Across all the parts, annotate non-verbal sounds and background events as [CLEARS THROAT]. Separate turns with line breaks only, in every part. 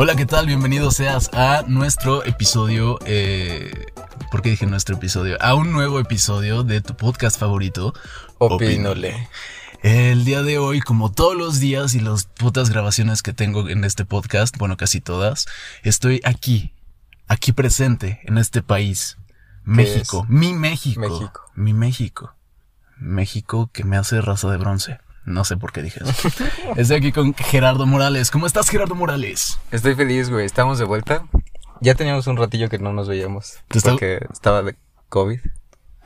Hola, ¿qué tal? Bienvenido seas a nuestro episodio. Eh, ¿Por qué dije nuestro episodio? A un nuevo episodio de tu podcast favorito.
Opínole.
El día de hoy, como todos los días y las putas grabaciones que tengo en este podcast, bueno, casi todas, estoy aquí, aquí presente en este país. México, mi México.
México.
Mi México. México que me hace raza de bronce. No sé por qué dije eso. Estoy aquí con Gerardo Morales. ¿Cómo estás, Gerardo Morales?
Estoy feliz, güey. Estamos de vuelta. Ya teníamos un ratillo que no nos veíamos.
¿Te está-
Porque estaba de COVID.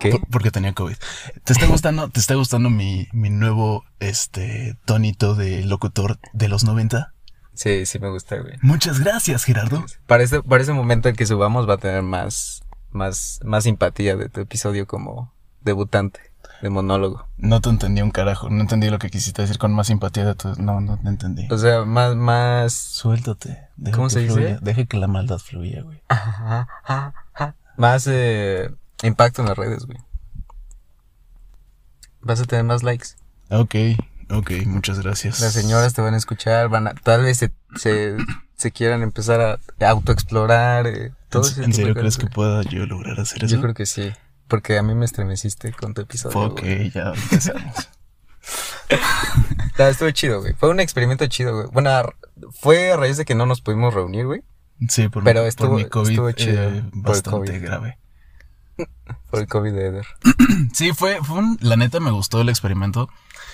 ¿Qué?
Por- porque tenía COVID. ¿Te está gustando, te está gustando mi, mi nuevo este tonito de locutor de los 90?
Sí, sí me gusta, güey.
Muchas gracias, Gerardo.
Para ese, para ese momento en que subamos va a tener más, más, más simpatía de tu episodio como debutante, de monólogo.
No te entendí un carajo. No entendí lo que quisiste decir con más simpatía de tu. No, no te entendí.
O sea, más, más...
Suéltate. Deja
¿Cómo
que
se dice?
fluya. Deja que la maldad fluya, güey.
Más eh, impacto en las redes, güey. Vas a tener más likes.
Ok, ok, muchas gracias.
Las señoras te van a escuchar, van a, tal vez se, se, se quieran empezar a autoexplorar. Eh, todo ese
¿En, serio crees que pueda yo lograr hacer eso?
Yo creo que sí, porque a mí me estremeciste con tu episodio.
Ok,
güey.
ya empezamos. [LAUGHS]
Estuvo chido, güey. Fue un experimento chido, güey. Bueno, a- fue a raíz de que no nos pudimos reunir, güey,
Sí, por,
Pero estuvo-
por mi COVID
estuvo chido,
eh, bastante
COVID.
grave. [LAUGHS]
por el COVID de Eder. [CLEARS THROAT]
Sí, fue, fue un- la neta me gustó el experimento.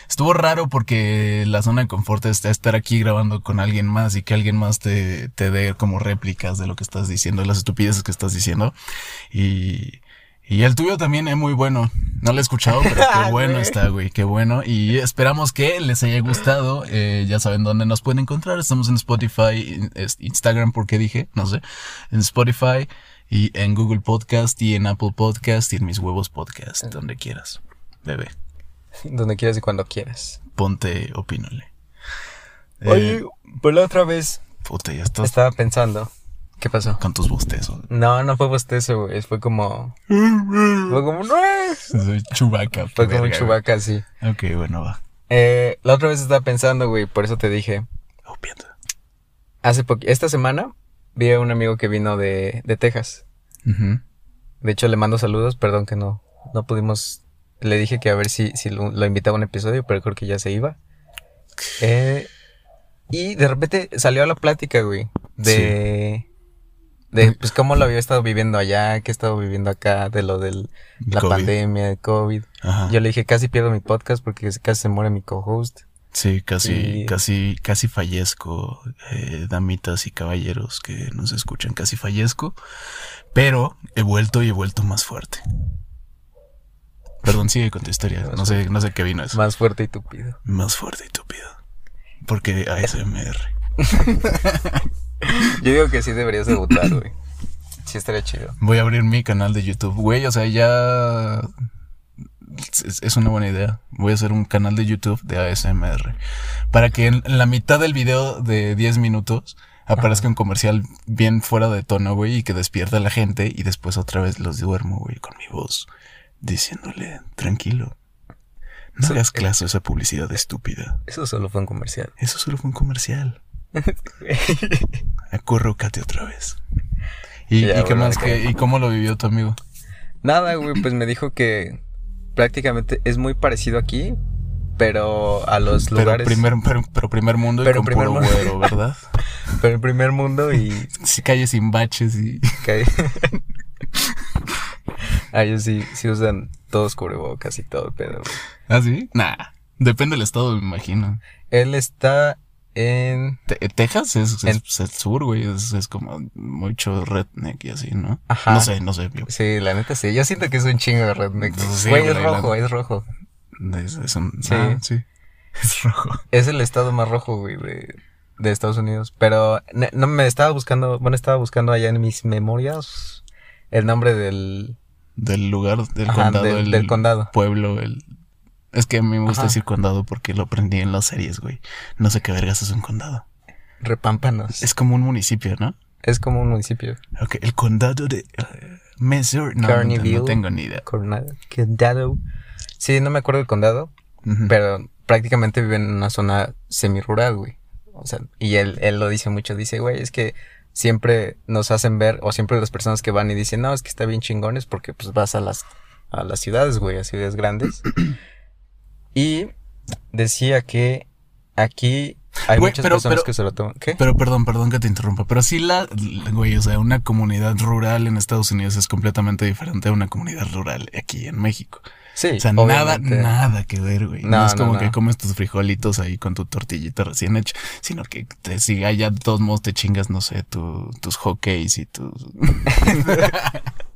Estuvo raro porque la zona de confort es estar aquí grabando con alguien más y que alguien más te, te dé como réplicas de lo que estás diciendo, las estupideces que estás diciendo. Y, y el tuyo también es muy bueno. No lo he escuchado, pero qué [LAUGHS] bueno está, güey, qué bueno. Y esperamos que les haya gustado. Eh, ya saben dónde nos pueden encontrar. Estamos en Spotify, Instagram, porque dije, no sé, en Spotify y en Google Podcast y en Apple Podcast y en mis huevos podcast, donde quieras. Bebé,
Donde quieras y cuando quieras.
ponte, opínole. Eh,
Oye, pues la otra vez
puta, ya estás
estaba pensando. ¿Qué pasó?
con tus bostezos.
No, no fue bostezo, güey. Fue como. Fue como.
Soy Chewbacca.
Fue como un chubaca así.
güey. Ok, bueno, va.
Eh, la otra vez estaba pensando, güey, por eso te dije.
Oh, piensa.
Hace poco, esta semana vi a un amigo que vino de, de Texas.
Ujú.
De hecho, le mando saludos, perdón que no, no pudimos. Le dije que a ver si, si lo, lo invitaba a un episodio, pero creo que ya se iba. Eh, y de repente salió a la plática, güey, de. De, pues, cómo lo había estado viviendo allá, que he estado viviendo acá, de lo de la
COVID.
pandemia, de COVID.
Ajá.
Yo le dije, casi pierdo mi podcast porque casi se muere mi co-host.
Sí, casi,
Y-
casi, casi fallezco, eh, damitas y caballeros que nos escuchan, casi fallezco, pero he vuelto y he vuelto más fuerte. Perdón, sigue con tu historia, no sé, no sé qué vino eso.
Más fuerte y tupido.
Más fuerte y túpido. Porque ASMR. [LAUGHS] [LAUGHS]
Yo digo que sí deberías debutar, güey. Sí estaría chido.
Voy a abrir mi canal de YouTube, güey, o sea, ya es, es una buena idea. Voy a hacer un canal de YouTube de ASMR para que en, la mitad del video de 10 minutos aparezca un comercial bien fuera de tono, güey, y que despierta a la gente y después otra vez los duermo, güey, con mi voz diciéndole, tranquilo. No hagas caso a esa publicidad estúpida.
Eso solo fue un comercial.
Eso solo fue un comercial. [LAUGHS] Acurrucate otra vez. ¿Y,
Ya,
y qué
bueno,
más? que ¿Y cómo lo vivió tu amigo?
Nada, güey, pues me dijo que prácticamente es muy parecido aquí, pero a los
Pero
lugares.
primer, pero, pero primer mundo y
Pero
con
primer
puro
mundo.
güero, ¿verdad? [LAUGHS]
Pero en primer mundo y.
Sí, calles sin baches y... [LAUGHS]
Ah, ellos sí, sí usan todos cubrebocas y todo, pero.
¿Ah, sí? Nah. Depende del estado, me imagino.
Él está en.
Te- Texas es,
En-
es el sur, güey. Es, es como mucho redneck y así, ¿no?
Ajá.
No sé, no sé. yo-
Sí, la neta sí. Yo siento que es un chingo de redneck.
Sí,
Güey, es
güey, la-
rojo, es rojo.
Es, es un-
Sí.
ah, sí. [LAUGHS] Es rojo.
Es el estado más rojo, güey, de, de Estados Unidos. Pero no me estaba buscando, bueno, estaba buscando allá en mis memorias el nombre del,
Del lugar, del
Ajá,
condado.
del-
el
del condado.
Pueblo, el... Es que a mí me gusta
Ajá.
decir condado porque lo aprendí en las series, güey. No sé qué vergas es un condado.
Repámpanos. Es,
Es como un municipio, ¿no?
como un municipio.
Ok, el condado de Missouri. No, no,
Carneyville.
no tengo ni idea.
Condado. Sí, no me acuerdo del condado, pero prácticamente viven en una zona semirural, güey. O sea, y él, él lo dice mucho, dice, güey, es que siempre nos hacen ver, o siempre las personas que van y dicen, no, es que está bien chingones porque pues vas a las, a las ciudades, güey, a ciudades grandes. Y decía que aquí hay
Güey,
muchas
pero-
personas
pero-
que se lo toman. ¿Qué?
Pero perdón, perdón que te interrumpa, pero sí la, güey, o sea, una comunidad rural en Estados Unidos es completamente diferente a una comunidad rural aquí en México.
sí,
O sea, nada,
obviamente.
nada que ver, güey. No,
No,
es
no,
como
no.
que comes tus frijolitos ahí con tu tortillita recién hecha, sino que te, si allá de todos modos te chingas, no sé, tu- tus hockeys y tus... [LAUGHS] [LAUGHS]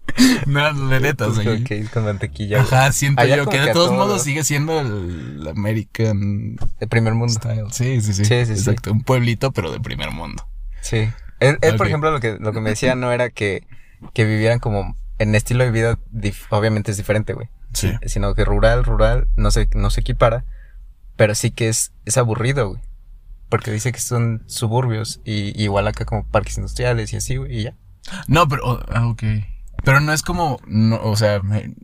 no, de neta, o sea,
Ok, con mantequilla.
Ajá, siento
Allá
yo que
que
de todos
todo-
modos sigue siendo el American
De primer mundo.
style. Sí, sí, sí.
Sí, sí, sí.
Exacto, un pueblito, pero de primer mundo.
Sí. Él, por ejemplo, lo que, lo que me decía no era que, que vivieran como en estilo de vida, obviamente es diferente, güey.
Sí.
Sino que rural, rural, no se, no se equipara, pero sí que es, es aburrido, güey. Porque dice que son suburbios y igual acá como parques industriales y así, güey, y ya.
No, pero, oh, ah, ok. Pero no es como, no, o sea, me-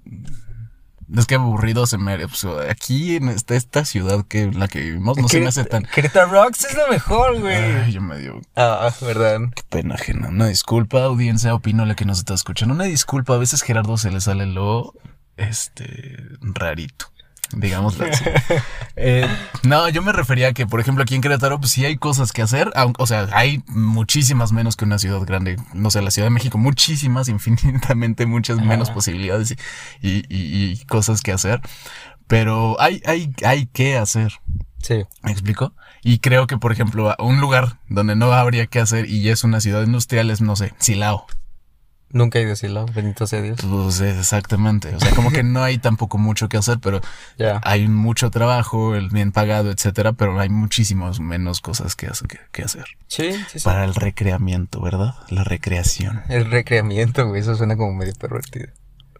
es que aburrido se me, pues, aquí en esta, esta ciudad que la que vivimos no se me hace tan,
Querétaro Rocks es lo mejor,
ay,
güey.
yo me dio
Ah, verdad.
pena ajena. Una disculpa, audiencia, opino la que nos está escuchando. Una disculpa, a veces Gerardo se le sale lo, este, rarito. Digámoslo así. [LAUGHS] Eh, no, yo me refería a que, por ejemplo, aquí en Querétaro, pues sí hay cosas que hacer. O sea, hay muchísimas menos que una ciudad grande. No sé, la Ciudad de México, muchísimas, [LAUGHS] infinitamente, muchas menos
Ajá.
posibilidades y, y- y- y cosas que hacer. Pero hay, hay, hay que hacer.
Sí.
¿Me explico? Y creo que, por ejemplo, a- un lugar donde no habría que hacer y ya es una ciudad industrial es, no sé, Silao.
Nunca a Silao, bendito sea Dios.
Pues exactamente. O sea, como que no hay tampoco mucho que hacer, pero [LAUGHS]
Ya.
hay mucho trabajo, el bien pagado, etcétera, pero hay muchísimas menos cosas que, hace- que, que hacer.
Sí, sí, sí.
Para el recreamiento, ¿verdad? La recreación.
El recreamiento, güey, eso suena como medio pervertido.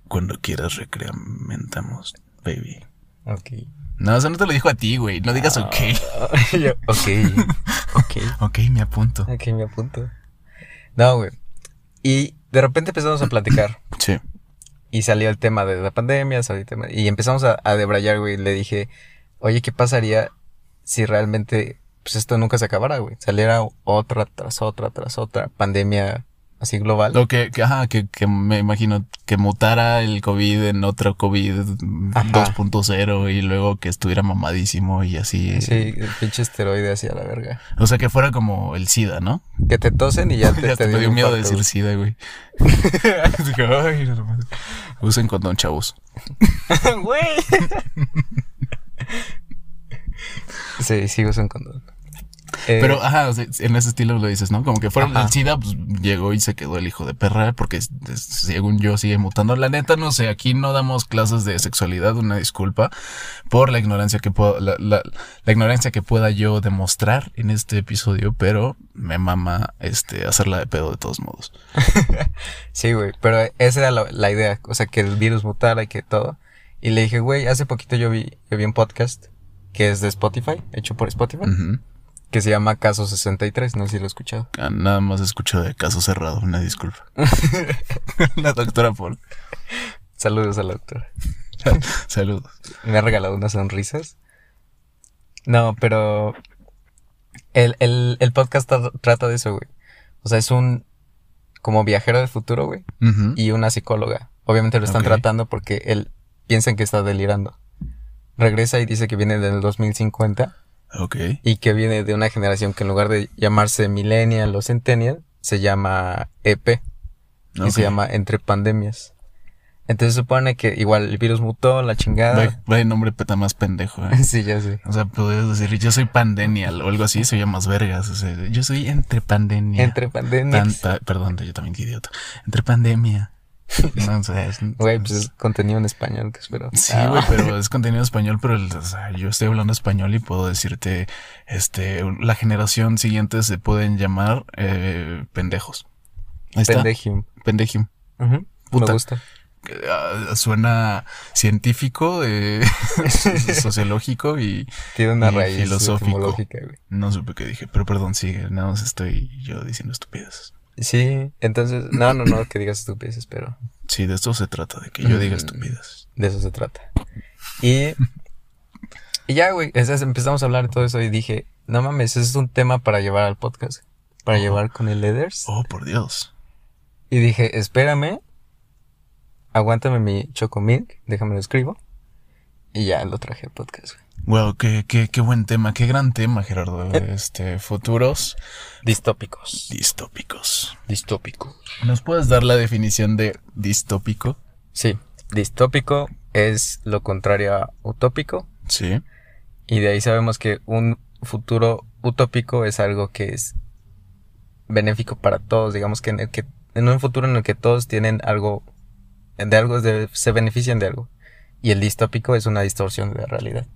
Cuando quieras recreamentamos, baby.
Ok.
No, eso no te lo dijo a ti, güey. No digas ok. [LAUGHS]
Yo, ok. Ok. [LAUGHS]
Ok, me apunto.
Ok, me apunto. No, güey. Y de repente empezamos a platicar. [CLEARS THROAT]
Sí.
Y salió el tema de la pandemia, salió el tema. Y empezamos a, a debrayar, güey. Le dije, oye, ¿qué pasaría si realmente, pues esto nunca se acabara, güey? Saliera otra tras otra tras otra pandemia así global.
Lo que, que, ajá, que, que me imagino que mutara el COVID en otro COVID
Ajá.
2.0 y luego que estuviera mamadísimo y así.
Sí, el pinche esteroide así a la verga.
O sea, que fuera como el SIDA, ¿no?
Que te tosen y ya [LAUGHS] te,
Ya
te
me dio
un
miedo de decir SIDA, güey. [LAUGHS] Dije, ay. Usen condón, chavos. [LAUGHS]
Güey. sí, sigo usando condón. Eh,
Pero, ajá, en ese estilo lo dices, ¿no? Como que fuera
Ajá.
el SIDA, pues llegó y se quedó el hijo de perra, porque según yo sigue mutando. La neta, no sé, aquí no damos clases de sexualidad, una disculpa por la ignorancia que puedo, la, la- la ignorancia que pueda yo demostrar en este episodio, pero me mama este hacerla de pedo de todos modos. [LAUGHS]
Sí, güey, pero esa era la, la idea, o sea, que el virus mutara y que todo. Y le dije, güey, hace poquito yo vi, yo vi un podcast que es de Spotify, hecho por Spotify. Que se llama Caso 63, no sé si lo he escuchado.
Ah, Nada más escucho de caso cerrado, una disculpa. [LAUGHS] la doctora Paul.
Saludos a la doctora. [LAUGHS]
Saludos.
Me ha regalado unas sonrisas. No, pero el, el, el podcast tra- trata de eso, güey. O sea, es un como viajero del futuro, güey, y una psicóloga. Obviamente lo están tratando porque él piensan que está delirando. Regresa y dice que viene del 2050
Ok.
y que viene de una generación que en lugar de llamarse millennial o centennial, se llama EP y se llama Entre Pandemias. Entonces supone que igual el virus mutó, la chingada.
Vaya, vaya nombre peta más pendejo, ¿eh? [LAUGHS]
sí, ya sé.
O sea, podrías decir, yo soy pandenial o algo así, se llama más vergas. o sea, yo soy entre pandemia.
Entre
Pan-
pandemias.
pa- perdón, yo también qué idiota. Entre pandemia. [LAUGHS] No, o sea, es-
Güey, pues es contenido en español, que espero.
Sí,
Ah.
güey, pero [LAUGHS] es contenido español, pero el- o sea, yo estoy hablando español y puedo decirte, este, la generación siguiente se pueden llamar eh, pendejos. Ahí está.
Pendejium.
Pendejium.
Ujú,
Puta.
Me gusta.
Ah, suena científico, eh, [LAUGHS] sociológico y
Tiene una
Y
raíz
filosófico. no supe qué dije. Pero perdón, sigue. Nada más estoy yo diciendo estupideces.
Sí, entonces, no, no, no, que digas estupideces, pero
Sí, de esto se trata, de que yo diga
Mm.
estupideces.
de eso se trata. Y, y ya, güey, empezamos a hablar de todo eso y dije, no mames, ese es un tema para llevar al podcast. Para llevar con el Leathers.
Oh, por Dios.
Y dije, espérame, aguántame mi Chocomilk, déjame lo escribo. Y ya lo traje al podcast, güey.
Wow, qué, qué, qué buen tema, qué gran tema, Gerardo. Este, futuros
Distópicos.
distópicos.
Distópico.
¿Nos puedes dar la definición de distópico?
Sí, distópico es lo contrario a utópico.
Sí.
Y de ahí sabemos que un futuro utópico es algo que es benéfico para todos. Digamos que en, el que, en un futuro en el que todos tienen algo, de algo, de- se benefician de algo. Y el distópico es una distorsión de la realidad.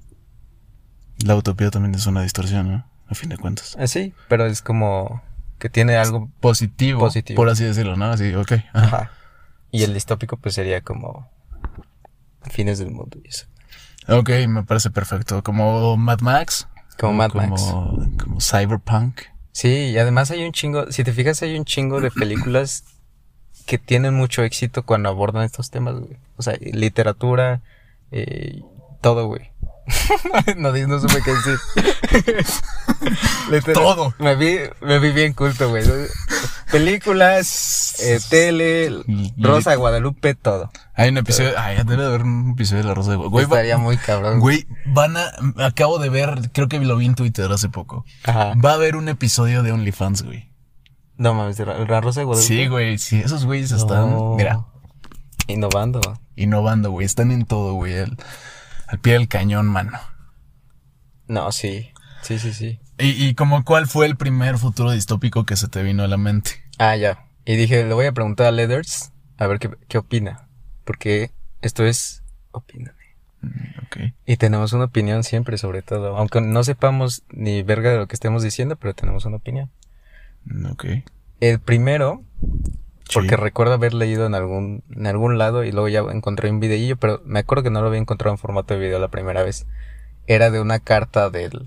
La utopía también es una distorsión, ¿no? A fin de cuentas.
Así, pero es como que tiene algo.
Positivo,
Positivo.
por así decirlo, ¿no? Así, ok. ajá.
Ajá. Y el distópico pues sería como fines del mundo y eso.
Ok, me parece perfecto. Como Mad Max.
Como Mad
como,
Max.
Como Cyberpunk.
Sí, y además hay un chingo, si te fijas, hay un chingo de películas que tienen mucho éxito cuando abordan estos temas, güey. O sea, literatura, eh, todo, güey. [LAUGHS] no, no supe qué decir. [LAUGHS]
Todo.
Me vi, me vi bien culto, güey. Películas, eh, tele, Rosa de Guadalupe, todo.
Hay un episodio. Ay, debe de haber un episodio de La Rosa de Guadalupe.
Estaría muy cabrón.
Güey, van a. Acabo de ver, creo que lo vi en Twitter hace poco.
Ajá.
Va a haber un episodio de OnlyFans, güey.
No mames, la Rosa de Guadalupe.
Sí, güey, sí, esos güeyes están, mira,
Innovando.
innovando, güey. Están en todo, güey. Al, al pie del cañón, mano.
No, sí. Sí, sí, sí.
Y, y como cuál fue el primer futuro distópico que se te vino a la mente.
Ah, ya. Y dije, le voy a preguntar a Leathers a ver qué, qué opina. Porque esto es opíname.
Mm, Ok.
Y tenemos una opinión siempre sobre todo. Aunque no sepamos ni verga de lo que estemos diciendo, pero tenemos una opinión.
Mm, Ok.
El primero, porque recuerdo haber leído en algún, en algún lado y luego ya encontré un videillo, pero me acuerdo que no lo había encontrado en formato de video la primera vez. Era de una carta del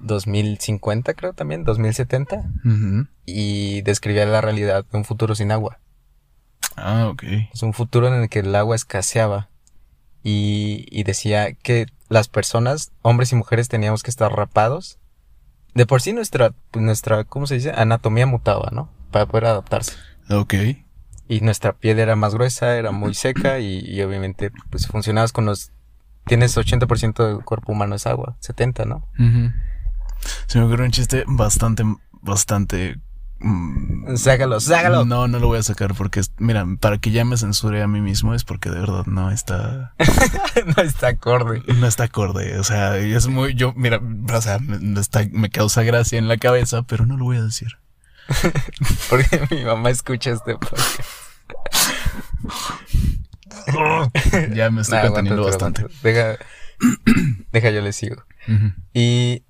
2050, creo también, 2070,
Ujú.
y describía la realidad de un futuro sin agua.
Ah, ok.
Es un futuro en el que el agua escaseaba y, y decía que las personas, hombres y mujeres, teníamos que estar rapados. De por sí nuestra, nuestra, ¿cómo se dice? Anatomía mutaba, ¿no? Para poder adaptarse.
Ok.
Y nuestra piel era más gruesa, era muy [CLEARS THROAT] seca y, y obviamente pues funcionabas con los... Tienes 80% del cuerpo humano es agua, 70, ¿no?
Se me ocurrió un chiste bastante, bastante. mm,
Sácalo, sácalo.
No, no lo voy a sacar porque, mira, para que ya me censure a mí mismo es porque de verdad no está, [LAUGHS]
no está acorde.
no está acorde. O sea, es muy, yo, mira, o sea, me está, me causa gracia en la cabeza, pero no lo voy a decir. [LAUGHS]
Porque mi mamá escucha este podcast.
ya me estoy
Nah,
conteniendo bastante.
Deja, deja, yo le sigo. Y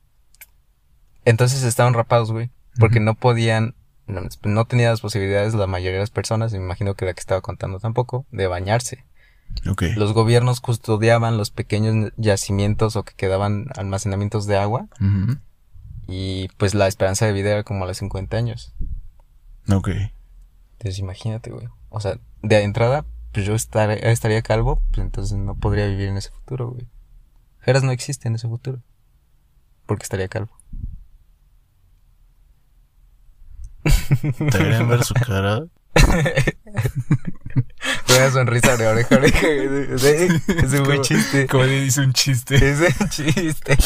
entonces estaban rapados, güey. Porque no podían, no, no tenían las posibilidades, la mayoría de las personas, me imagino que la que estaba contando tampoco, de bañarse.
Ok.
Los gobiernos custodiaban los pequeños yacimientos o que quedaban almacenamientos de agua. Y pues la esperanza de vida era como a los 50 años.
Ok.
Entonces imagínate, güey. O sea, de entrada, pues yo estar- estaría calvo, pues entonces no podría vivir en ese futuro, güey. Geras no existe en ese futuro. Porque estaría calvo.
¿Deberían ver su cara? [LAUGHS]
Una sonrisa de oreja a oreja. Sí, Es un buen chiste.
Como dice un chiste.
Es un chiste.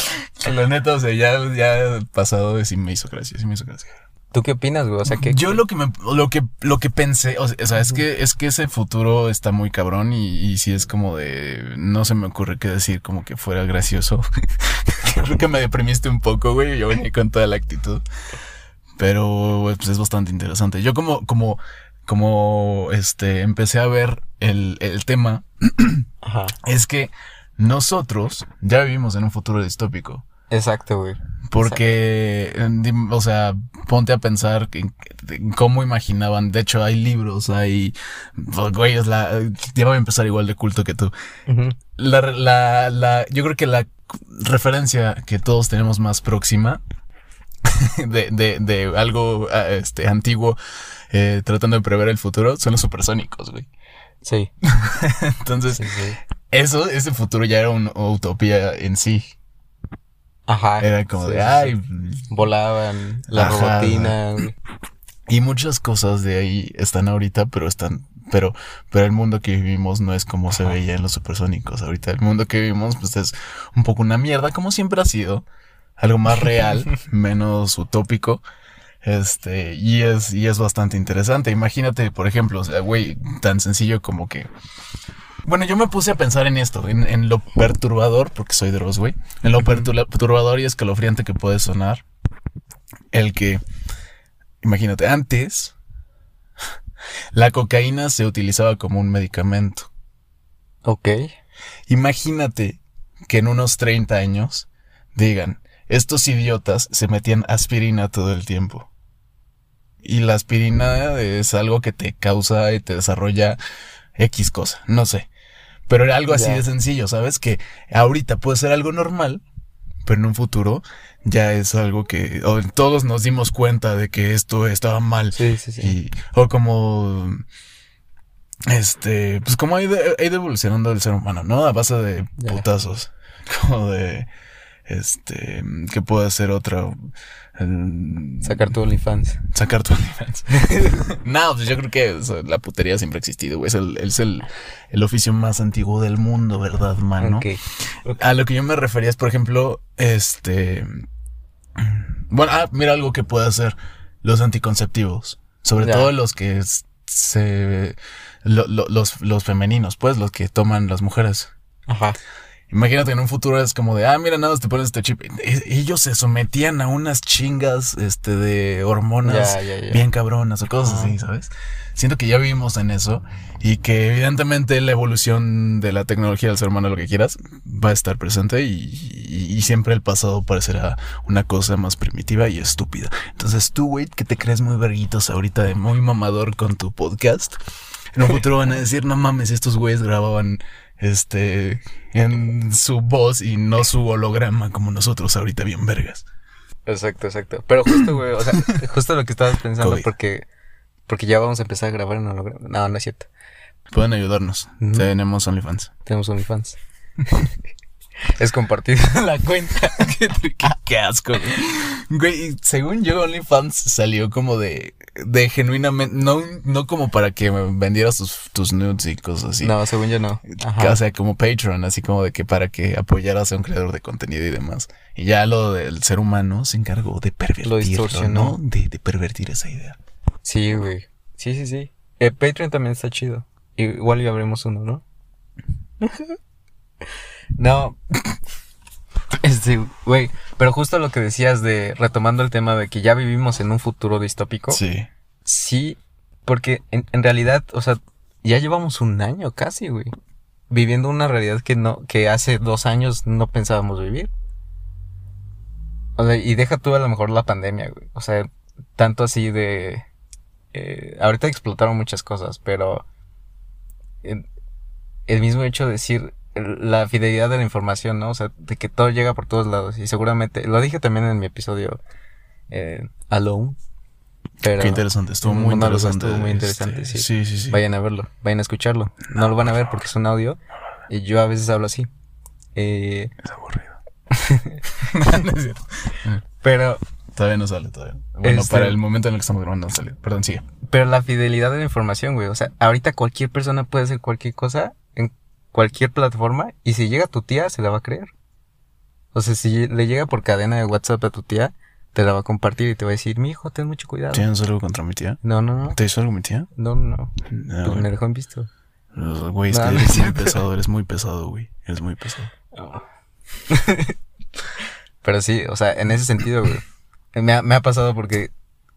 La neta, o sea, ya, ya pasado de sí me hizo gracia, sí me hizo gracia.
¿Tú qué opinas, güey? O sea, que
Yo lo que me, lo que, lo que pensé, o sea, o sea, es que, es que ese futuro está muy cabrón y, y sí es como de, no se me ocurre qué decir como que fuera gracioso. [LAUGHS] Creo que me deprimiste un poco, güey, yo venía con toda la actitud. Pero, pues es bastante interesante. Yo como, como, como, este, empecé a ver el, el tema, [CLEARS THROAT]
Ajá.
es que nosotros ya vivimos en un futuro distópico.
Exacto, güey.
Porque, o sea, ponte a pensar en, en cómo imaginaban. De hecho, hay libros, hay. Güey, es la. Ya voy a empezar igual de culto que tú. La, la, la, yo creo que la referencia que todos tenemos más próxima [LAUGHS] de, de, de algo ah, este, antiguo eh, tratando de prever el futuro son los supersónicos, güey.
Sí. [LAUGHS]
Entonces,
sí, sí.
eso, ese futuro ya era una utopía en sí.
Ajá.
Era como
sí,
de, ay.
Volaban, la
Ajá,
robotina, güey.
Y muchas cosas de ahí están ahorita, pero están, pero, pero el mundo que vivimos no es como se veía en los supersónicos. Ahorita el mundo que vivimos, pues es un poco una mierda, como siempre ha sido. Algo más real, [LAUGHS] menos utópico. Este, y es, y es bastante interesante. Imagínate, por ejemplo, o sea, güey, tan sencillo como que. Bueno, yo me puse a pensar en esto, en, en lo perturbador, porque soy Dross, güey. En lo perturbador y escalofriante que puede sonar. El que. Imagínate, antes [LAUGHS] la cocaína se utilizaba como un medicamento.
Ok.
Imagínate que en unos 30 años digan, estos idiotas se metían aspirina todo el tiempo. Y la aspirina es algo que te causa y te desarrolla X cosa, no sé. Pero era algo así de sencillo, ¿sabes? Que ahorita puede ser algo normal, pero en un futuro ya es algo que o todos nos dimos cuenta de que esto estaba mal.
Sí, sí, sí.
Y, o como, este, pues como ha ido, ha ido evolucionando el ser humano, ¿no? A base de putazos. [LAUGHS] Como de, este, que puede ser otra.
Sacar tu OnlyFans.
sacar tu OnlyFans. [LAUGHS] no, pues yo creo que la putería siempre ha existido, güey. Es, el, es el, el oficio más antiguo del mundo, ¿verdad, mano?
Ok. Ok.
A lo que yo me refería es, por ejemplo, este. Bueno, ah, mira algo que puede hacer los anticonceptivos. Sobre
Ya.
todo los que se. lo- lo- los, los femeninos, pues, los que toman las mujeres.
Ajá.
Imagínate en un futuro es como de, ah, mira, nada te pones este chip. Ellos se sometían a unas chingas, este, de hormonas bien cabronas o cosas así, ¿sabes? Siento que ya vivimos en eso y que evidentemente la evolución de la tecnología del ser humano, lo que quieras, va a estar presente y, y- y siempre el pasado parecerá una cosa más primitiva y estúpida. Entonces tú, güey, que te crees muy verguitos ahorita de muy mamador con tu podcast, en un futuro van a decir, no mames, estos güeyes grababan este en su voz y no su holograma como nosotros ahorita bien vergas.
Exacto, exacto. Pero justo, güey, o sea, justo lo que estabas pensando,
COVID.
porque, porque ya vamos a empezar a grabar en holograma. No, no es cierto.
Pueden ayudarnos. Tenemos OnlyFans.
Tenemos OnlyFans. [LAUGHS] es compartir la cuenta. [LAUGHS]
qué, qué- asco. Güey, y según yo, OnlyFans salió como de, de genuinamente, no, no como para que vendieras tus, tus nudes y cosas así.
No, según yo no. Ajá.
O sea, como Patreon, así como de que para que apoyaras a un creador de contenido y demás. Y ya lo del ser humano se encargó de pervertirlo,
distorsionó.
¿no? De, de pervertir esa idea.
Sí, güey. Sí, sí, sí. Eh, Patreon también está chido. Igual ya abrimos uno, ¿no? [LAUGHS] no. [LAUGHS] [LAUGHS] Este, güey. Pero justo lo que decías de, retomando el tema de que ya vivimos en un futuro distópico.
Sí.
Sí, porque en, en realidad, o sea, ya llevamos un año casi, güey. Viviendo una realidad que no, que hace dos años no pensábamos vivir. O sea, y deja tú a lo mejor la pandemia, güey. O sea, tanto así de. eh, ahorita explotaron muchas cosas, pero. el, el mismo hecho de decir la fidelidad de la información, ¿no? O sea, de que todo llega por todos lados. Y seguramente. Lo dije también en mi episodio. Eh, Alone. Pero
Qué interesante. Estuvo muy interesante.
estuvo muy
este,
interesante, sí.
Sí, sí, sí.
Vayan a verlo, vayan a escucharlo. No lo van a ver porque es un audio. Y yo a veces hablo así. Eh,
Es aburrido. [LAUGHS] No es cierto.
pero,
Todavía no sale, todavía. Bueno,
Este-
para el momento en el que estamos grabando no salió. Perdón, sigue.
pero la fidelidad de la información, güey. O sea, ahorita cualquier persona puede hacer cualquier cosa cualquier plataforma. Y si llega tu tía, se la va a creer. O sea, si le llega por cadena de WhatsApp a tu tía, te la va a compartir y te va a decir, mi hijo, ten mucho cuidado.
¿Tienes algo contra mi tía?
No, no, no.
¿Te hizo algo mi tía?
No, no, no. Pues me dejó en visto.
Güey, es
No,
que
no
eres
es
muy pesado, eres muy pesado, güey. Eres muy pesado. [LAUGHS]
Pero sí, o sea, en ese sentido, güey. Me ha, me ha pasado porque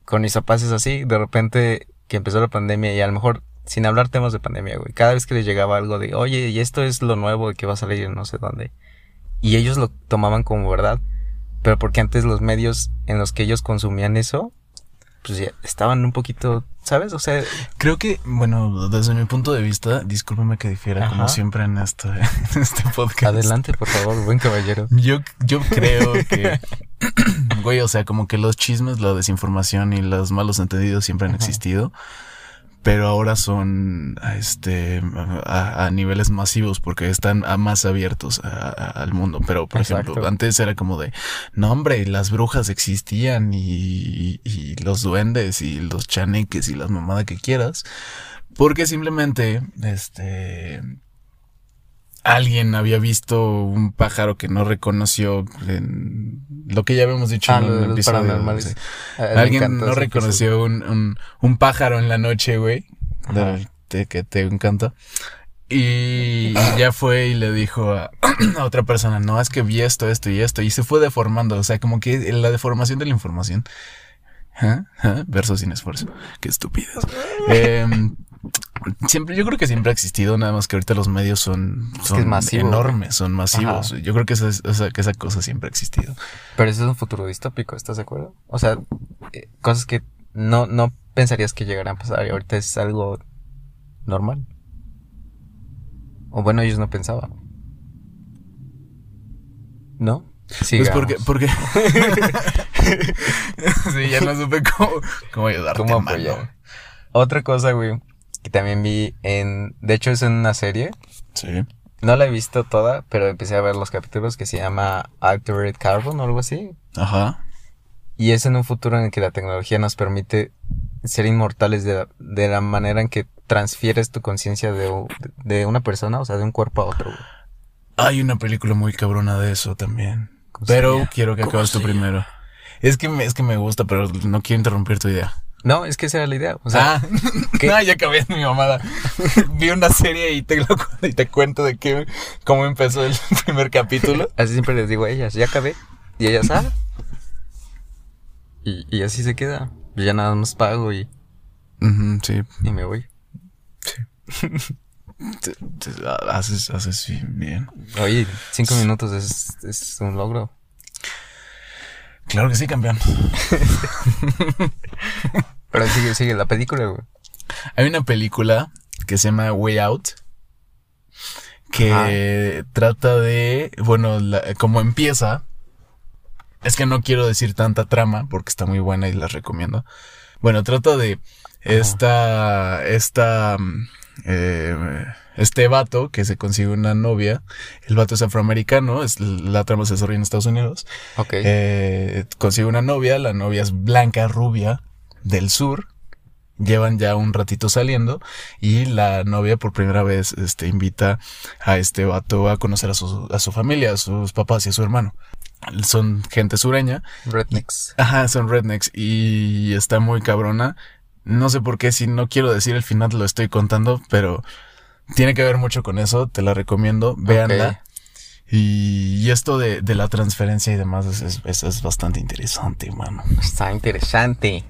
con mis papás es así, de repente que empezó la pandemia y a lo mejor sin hablar temas de pandemia, güey. Cada vez que les llegaba algo de, oye, y esto es lo nuevo que va a salir en no sé dónde. Y ellos lo tomaban como verdad. Pero porque antes los medios en los que ellos consumían eso, pues ya estaban un poquito, ¿sabes? O sea,
Creo que, bueno, desde mi punto de vista, discúlpame que difiera como siempre en este, [LAUGHS] en este podcast.
adelante, por favor, buen caballero.
Yo, yo creo que, [CLEARS THROAT] güey, o sea, como que los chismes, la desinformación y los malos entendidos siempre han
Ajá.
existido. Pero ahora son a este a, a niveles masivos porque están a más abiertos a- al mundo. Pero por
Exacto.
ejemplo, antes era como de no hombre, las brujas existían y, y los duendes y los chaneques y las mamadas que quieras. Porque simplemente este alguien había visto un pájaro que no reconoció en lo que ya habíamos dicho
Ah,
en un episodio. sí.
Ah,
Alguien no reconoció un, un, un pájaro en la noche, güey. Que te encanta. Y ya fue y le dijo a, [CLEARS THROAT] a otra persona, no, es que vi esto, esto y esto. Y se fue deformando. O sea, como que la deformación de la información. ¿Ah? Verso sin esfuerzo. Qué estupidez. [LAUGHS] Em, siempre, yo creo que siempre ha existido, nada más que ahorita los medios son, son
es
enormes, son masivos.
Ajá.
Yo creo que esa, es- esa- que esa cosa siempre ha existido.
Pero eso es un futuro distópico, ¿estás de acuerdo? O sea, eh, cosas que no, no pensarías que llegaran a pasar y ahorita es algo normal. O bueno, ellos no pensaban. ¿No? Sí,
Pues porque, porque... [LAUGHS] [LAUGHS] sí, ya no supe cómo, cómo ayudarte.
¿Cómo
mano.
apoyar? Otra cosa, güey, que también vi en... De hecho, es en una serie.
Sí.
No la he visto toda, pero empecé a ver los capítulos que se llama Altered Carbon o algo así.
Ajá.
Y es en un futuro en el que la tecnología nos permite ser inmortales de la, de la manera en que transfieres tu conciencia de, de una persona, o sea, de un cuerpo a otro. güey.
Hay una película muy cabrona de eso también.
¿Cómo se
Pero quiero que
¿Cómo
acabes tú primero. Es que, me, es que me gusta, pero no quiero interrumpir tu idea.
No, es que esa era la idea. O sea,
ah, [LAUGHS] no, ya acabé mi mamada. [LAUGHS] Vi una serie y te, lo, cu- y te cuento de qué, cómo empezó el [LAUGHS] primer capítulo.
así siempre les digo a ellas, ya acabé. Y ellas, ah. Y, y así se queda. Yo ya nada más pago y,
Ujú, sí.
y me voy.
Te- te- haces, haces bien.
Oye, cinco minutos es, es un logro.
Claro que sí, campeón. [LAUGHS]
Pero sigue, sigue la película, güey.
Hay una película que se llama Way Out. Que trata de. Bueno, la- como empieza. Es que no quiero decir tanta trama porque está muy buena y la recomiendo. Bueno, trata de esta. Esta. mm, eh, este vato que se consigue una novia. El vato es afroamericano. Es, la trama se desarrolla en Estados Unidos.
Ok.
Eh, consigue una novia, la novia es blanca, rubia, del sur. Llevan ya un ratito saliendo y la novia por primera vez este, invita a este vato a conocer a su, a su familia, a sus papás y a su hermano. Son gente sureña.
Rednecks.
Ajá, son rednecks y está muy cabrona. No sé por qué, si no quiero decir el final lo estoy contando, pero tiene que ver mucho con eso, te la recomiendo, véanla. Y, y esto de, de la transferencia y demás es, es, es- es bastante interesante, mano.
Está interesante.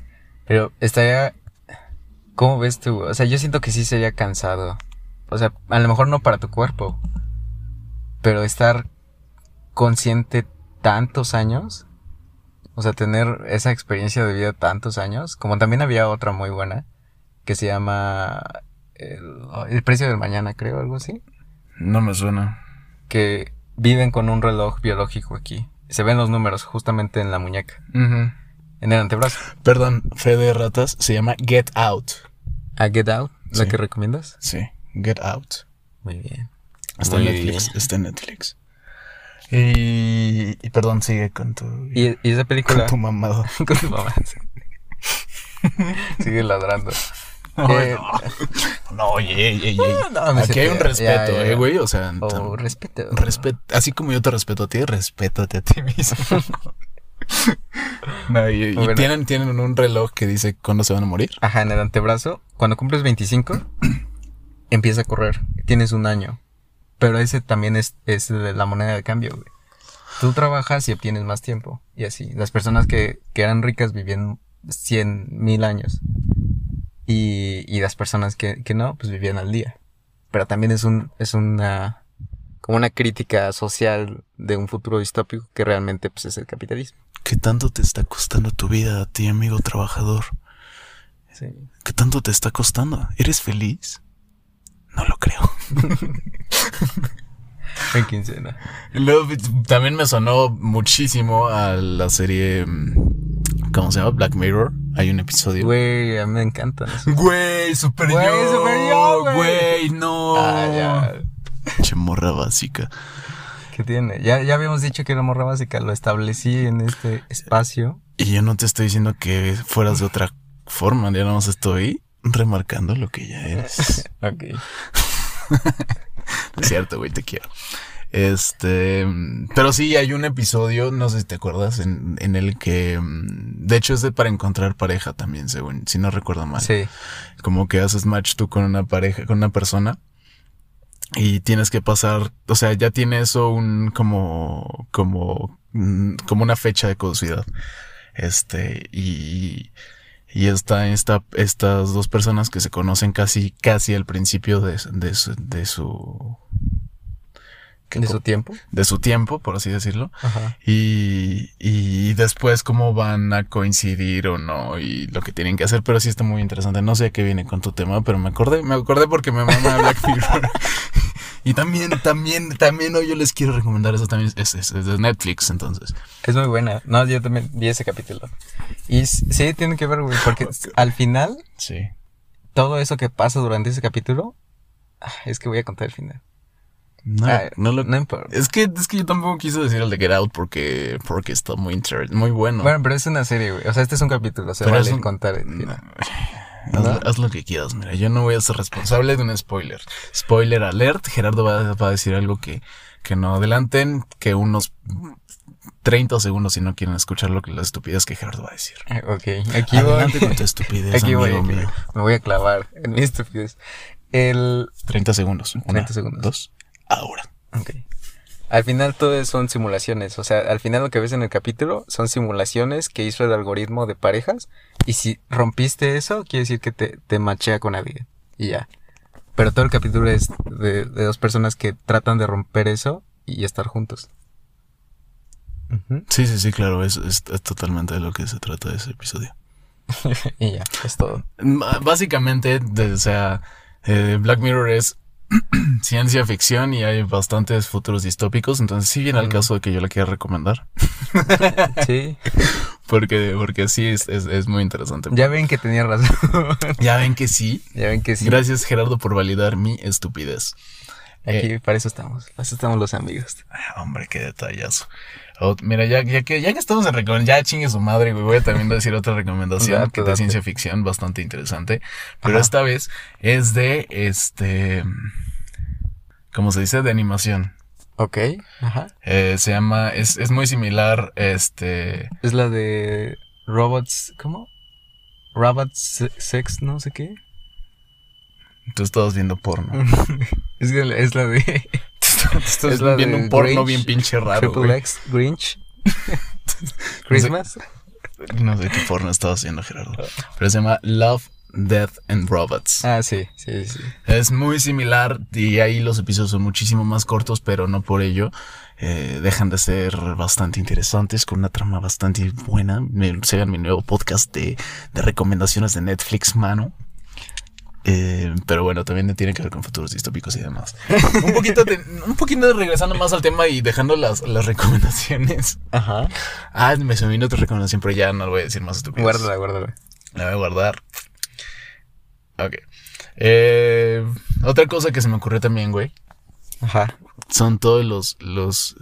Pero estaría. ¿Cómo ves tú? O sea, yo siento que sí sería cansado. O sea, a lo mejor no para tu cuerpo. Pero estar consciente tantos años. O sea, tener esa experiencia de vida tantos años. Como también había otra muy buena. Que se llama. El, el precio del mañana, creo, algo así.
No me suena.
Que viven con un reloj biológico aquí. Se ven los números justamente en la muñeca. En el antebrazo.
Perdón, fe de ratas, se llama Get Out.
A Get Out, la
Sí.
que recomiendas.
Sí, Get Out.
Muy bien.
Está en Netflix.
bien.
Está en Netflix. Y, y perdón, sigue con tu,
Y, y esa
con
película.
tu mamado. [LAUGHS]
con tu mamá. [LAUGHS] Sigue ladrando. [LAUGHS]
No,
Eh,
no, no, oye, ey, ey, ey.
No, no
Aquí hay un respeto,
ya, ya,
eh, güey. O sea,
Oh,
tam-
respeto.
Respeto, así como yo te respeto a ti, respétate a ti mismo. [LAUGHS] No, y, tienen, tienen un reloj que dice cuándo se van a morir.
Ajá, en el antebrazo. Cuando cumples 25, [CLEARS THROAT] empieza a correr. Tienes un año. Pero ese también es, es la moneda de cambio, güey. Tú trabajas y obtienes más tiempo. Y así. Las personas que, que eran ricas vivían 100 mil años. Y, y las personas que, que no, pues vivían al día. Pero también es un, es una, como una crítica social de un futuro distópico que realmente pues es el capitalismo.
¿Qué tanto te está costando tu vida a ti, amigo trabajador?
Sí.
¿Qué tanto te está costando? ¿Eres feliz? No lo creo. [LAUGHS]
En quincena.
Luego, también me sonó muchísimo a la serie mm, ¿Cómo se llama? Black Mirror. Hay un episodio.
Güey, a mí me encantan. esos.
Güey, super
Güey,
yo.
super yo, güey.
Güey, no.
Ah, ya.
Che morra básica.
¿Qué tiene? Ya, ya habíamos dicho que era morra básica, lo establecí en este espacio.
Y yo no te estoy diciendo que fueras de otra forma. Ya nada más estoy remarcando lo que ya eres. [LAUGHS]
Ok. [LAUGHS]
Es cierto, güey, te quiero. Este, mm, pero sí, hay un episodio, no sé si te acuerdas, en, en el que, mm, de hecho es de para encontrar pareja también, según, si no recuerdo mal.
Sí.
Como que haces match tú con una pareja, con una persona y tienes que pasar, o sea, ya tiene eso un, como, como, mm, como una fecha de caducidad. Este, y, y está esta, estas dos personas que se conocen casi, casi al principio de, de su, de su,
¿De su tiempo?
de su tiempo, por así decirlo.
Ajá.
Y, y después cómo van a coincidir o no y lo que tienen que hacer, pero sí está muy interesante. No sé a qué viene con tu tema, pero me acordé, me acordé porque me mama Black Mirror. y también, también, también hoy yo les quiero recomendar eso también, es, es- es de Netflix, entonces.
Es muy buena. No, yo también vi ese capítulo. Y sí, tiene que ver, güey, porque al final,
Sí.
todo eso que pasa durante ese capítulo, ah, es que voy a contar el final.
No,
Ah,
no lo...
no importa.
Es que, es que yo tampoco quise decir el de Get Out porque, porque está muy inter- muy bueno.
Bueno, pero es una serie, güey. O sea, este es un capítulo, se
Pero
vale
un-
contar el final.
Haz,
¿No?
haz lo que quieras, mira, yo no voy a ser responsable de un spoiler. Spoiler alert, Gerardo va, va a decir algo que, que no adelanten, que unos 30 segundos si no quieren escuchar lo que la estupidez que Gerardo va a decir.
Ah, Ok, aquí voy.
Adelante con tu [LAUGHS] estupidez,
Aquí voy,
amigo
aquí
mío.
voy. Me voy a clavar en mi estupidez. El...
30 segundos. Una,
30 segundos.
Dos. Ahora.
Ok. Al final todo son simulaciones. O sea, al final lo que ves en el capítulo son simulaciones que hizo el algoritmo de parejas. Y si rompiste eso, quiere decir que te, te machea con alguien. Y ya. Pero todo el capítulo es de, de dos personas que tratan de romper eso y estar juntos.
Sí, sí, sí, claro, es, es, es totalmente de lo que se trata de ese episodio. [LAUGHS]
Y ya, es todo.
Básicamente, de- o sea, eh, Black Mirror es [CLEARS THROAT] ciencia ficción y hay bastantes futuros distópicos, entonces sí viene al caso de que yo la quiera recomendar. [LAUGHS]
Sí. [LAUGHS]
Porque, porque sí, es, es, es muy interesante.
Ya ven que tenía razón. [LAUGHS]
Ya ven que sí.
ya ven que sí.
Gracias Gerardo por validar mi estupidez.
Aquí para eso estamos. Para eso estamos los amigos.
Hombre, qué detallazo. Oh, mira, ya, ya que ya que estamos en recomendación, ya chingue su madre, güey. Voy a también [LAUGHS] decir otra recomendación
Date,
que de
date.
ciencia ficción bastante interesante. Pero
Ajá.
esta vez es de este. ¿Cómo se dice? De animación.
Ok. Ajá.
Eh, se llama. Es, es muy similar. Este.
Es la de Robots. ¿Cómo? Robots Se- Sex, no sé qué.
Tú estabas viendo porno. [LAUGHS]
es, es la de
Estás [LAUGHS]
Es
viendo un porno
Grinch,
bien pinche raro.
Triple
güey.
X Grinch. [LAUGHS] Christmas.
No sé qué porno estaba haciendo Gerardo. Pero se llama Love, Death and Robots.
Ah, sí, sí, sí.
Es muy similar y ahí los episodios son muchísimo más cortos, pero no por ello eh, dejan de ser bastante interesantes, con una trama bastante buena. Me, sigan mi nuevo podcast de, de recomendaciones de Netflix, mano. Eh, pero bueno, también tiene que ver con futuros distópicos y demás. un poquito, de- un poquito regresando más al tema y dejando las, las recomendaciones.
Aja.
Ah, me se me vino otra recomendación, pero ya no lo voy a decir más estúpido.
Guárdala, guárdala.
La voy a guardar. Ok. Eh, otra cosa que se me ocurrió también, güey.
Ajá.
Son todos los, los,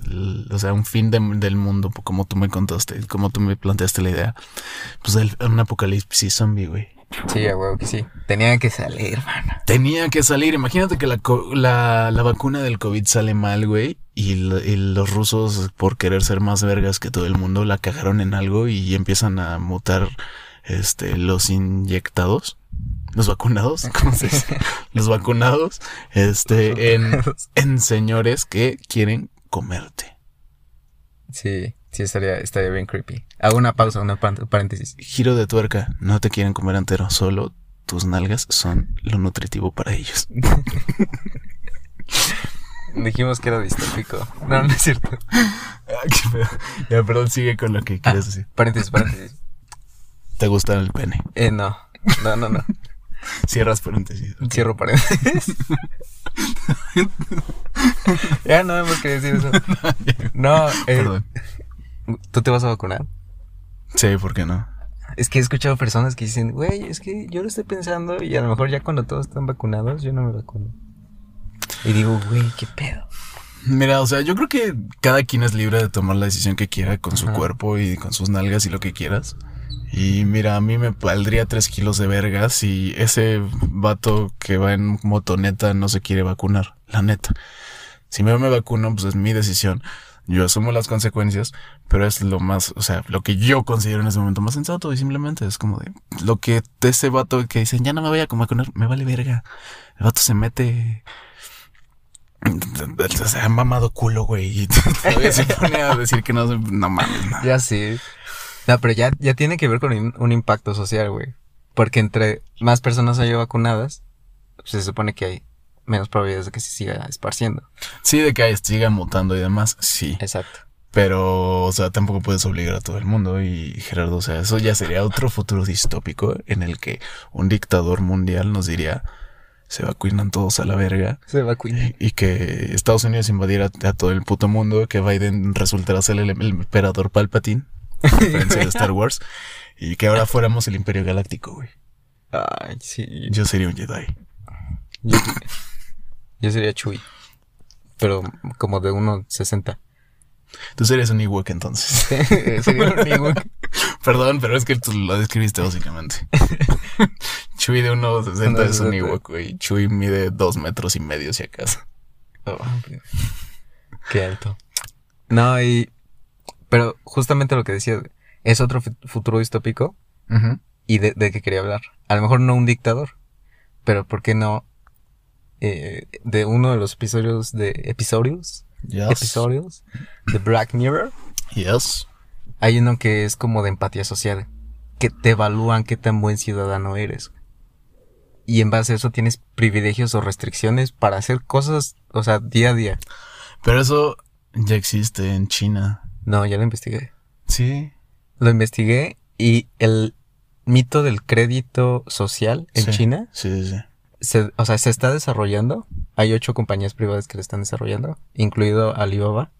o sea, un fin de- del mundo, como tú me contaste, como tú me planteaste la idea. Pues el- un apocalipsis zombie, güey.
Sí, a huevo que sí. Tenía que salir, hermano.
Tenía que salir. Imagínate que la, la, la vacuna del COVID sale mal, güey. Y, y los rusos, por querer ser más vergas que todo el mundo, la cagaron en algo y empiezan a mutar este, los inyectados. Los vacunados, [LAUGHS] ¿cómo se dice? Los vacunados, este, en, en señores que quieren comerte.
Sí, sí, estaría, estaría bien creepy. Hago una pausa, una paréntesis.
Giro de tuerca, no te quieren comer entero, solo tus nalgas son lo nutritivo para ellos. [LAUGHS]
Dijimos que era distópico. No, no es cierto. [LAUGHS]
Ah, qué. Ya, perdón, sigue con lo que
Ah,
quieres decir.
paréntesis, paréntesis. [LAUGHS]
¿Te gusta el pene?
Eh, no. No, no, no.
Cierras paréntesis.
Cierro paréntesis. ya no hemos querido decir eso. No, eh,
Perdón.
¿Tú te vas a vacunar?
Sí, ¿por qué no?
Es que he escuchado personas que dicen, güey, es que yo lo estoy pensando y a lo mejor ya cuando todos están vacunados, yo no me vacuno. Y digo, güey, qué pedo.
Mira, o sea, yo creo que cada quien es libre de tomar la decisión que quiera con su cuerpo y con sus nalgas y lo que quieras. Y mira, a mí me valdría tres kilos de verga si ese vato que va en motoneta no se quiere vacunar, la neta. Si me, me vacuno, pues es mi decisión. Yo asumo las consecuencias, pero es lo más, o sea, lo que yo considero en ese momento más sensato y simplemente es como de lo que ese vato que dicen, ya no me voy a vacunar, me vale verga. El vato se mete se ha mamado culo, güey. Y [LAUGHS] se pone a decir que no, no mames.
Ya sí. No, pero ya, ya tiene que ver con un, impacto social, güey. Porque entre más personas haya vacunadas, se supone que hay menos probabilidades de que se siga esparciendo.
Sí, de que siga mutando y demás, sí.
Exacto.
Pero, o sea, tampoco puedes obligar a todo el mundo. Y Gerardo, o sea, eso ya sería otro futuro distópico en el que un dictador mundial nos diría, se vacunan todos a la verga.
Se vacunan.
Y que Estados Unidos invadiera a todo el puto mundo, que Biden resultara ser el, el emperador Palpatine, referencia de Star Wars, y que ahora fuéramos el Imperio Galáctico, güey.
Ay, sí.
Yo sería un Jedi.
Yo, yo sería Chuy. Pero como de 1.60.
Tú serías un Ewok entonces.
sería un Ewok. [LAUGHS]
Perdón, pero es que tú lo describiste básicamente. [LAUGHS] Chuy de 1.60 es un Ewok, güey. Chuy mide 2 metros y medio si acaso.
Oh, qué alto. No, y... Pero justamente lo que decía, es otro futuro distópico.
Uh -huh.
Y de, de qué quería hablar. A lo mejor no un dictador. Pero ¿por qué no? Eh, de uno de los episodios de... ¿Episodios?
Yes.
Episodios. De Black Mirror.
Yes.
Hay uno que es como de empatía social. Que te evalúan qué tan buen ciudadano eres. Y en base a eso tienes privilegios o restricciones para hacer cosas, o sea, día a día.
Pero eso ya existe en China.
No, ya lo investigué.
Sí.
Lo investigué y el mito del crédito social en
sí.
China,
Sí, sí, sí.
Se, o sea, se está desarrollando. Hay ocho compañías privadas que lo están desarrollando, incluido Alibaba.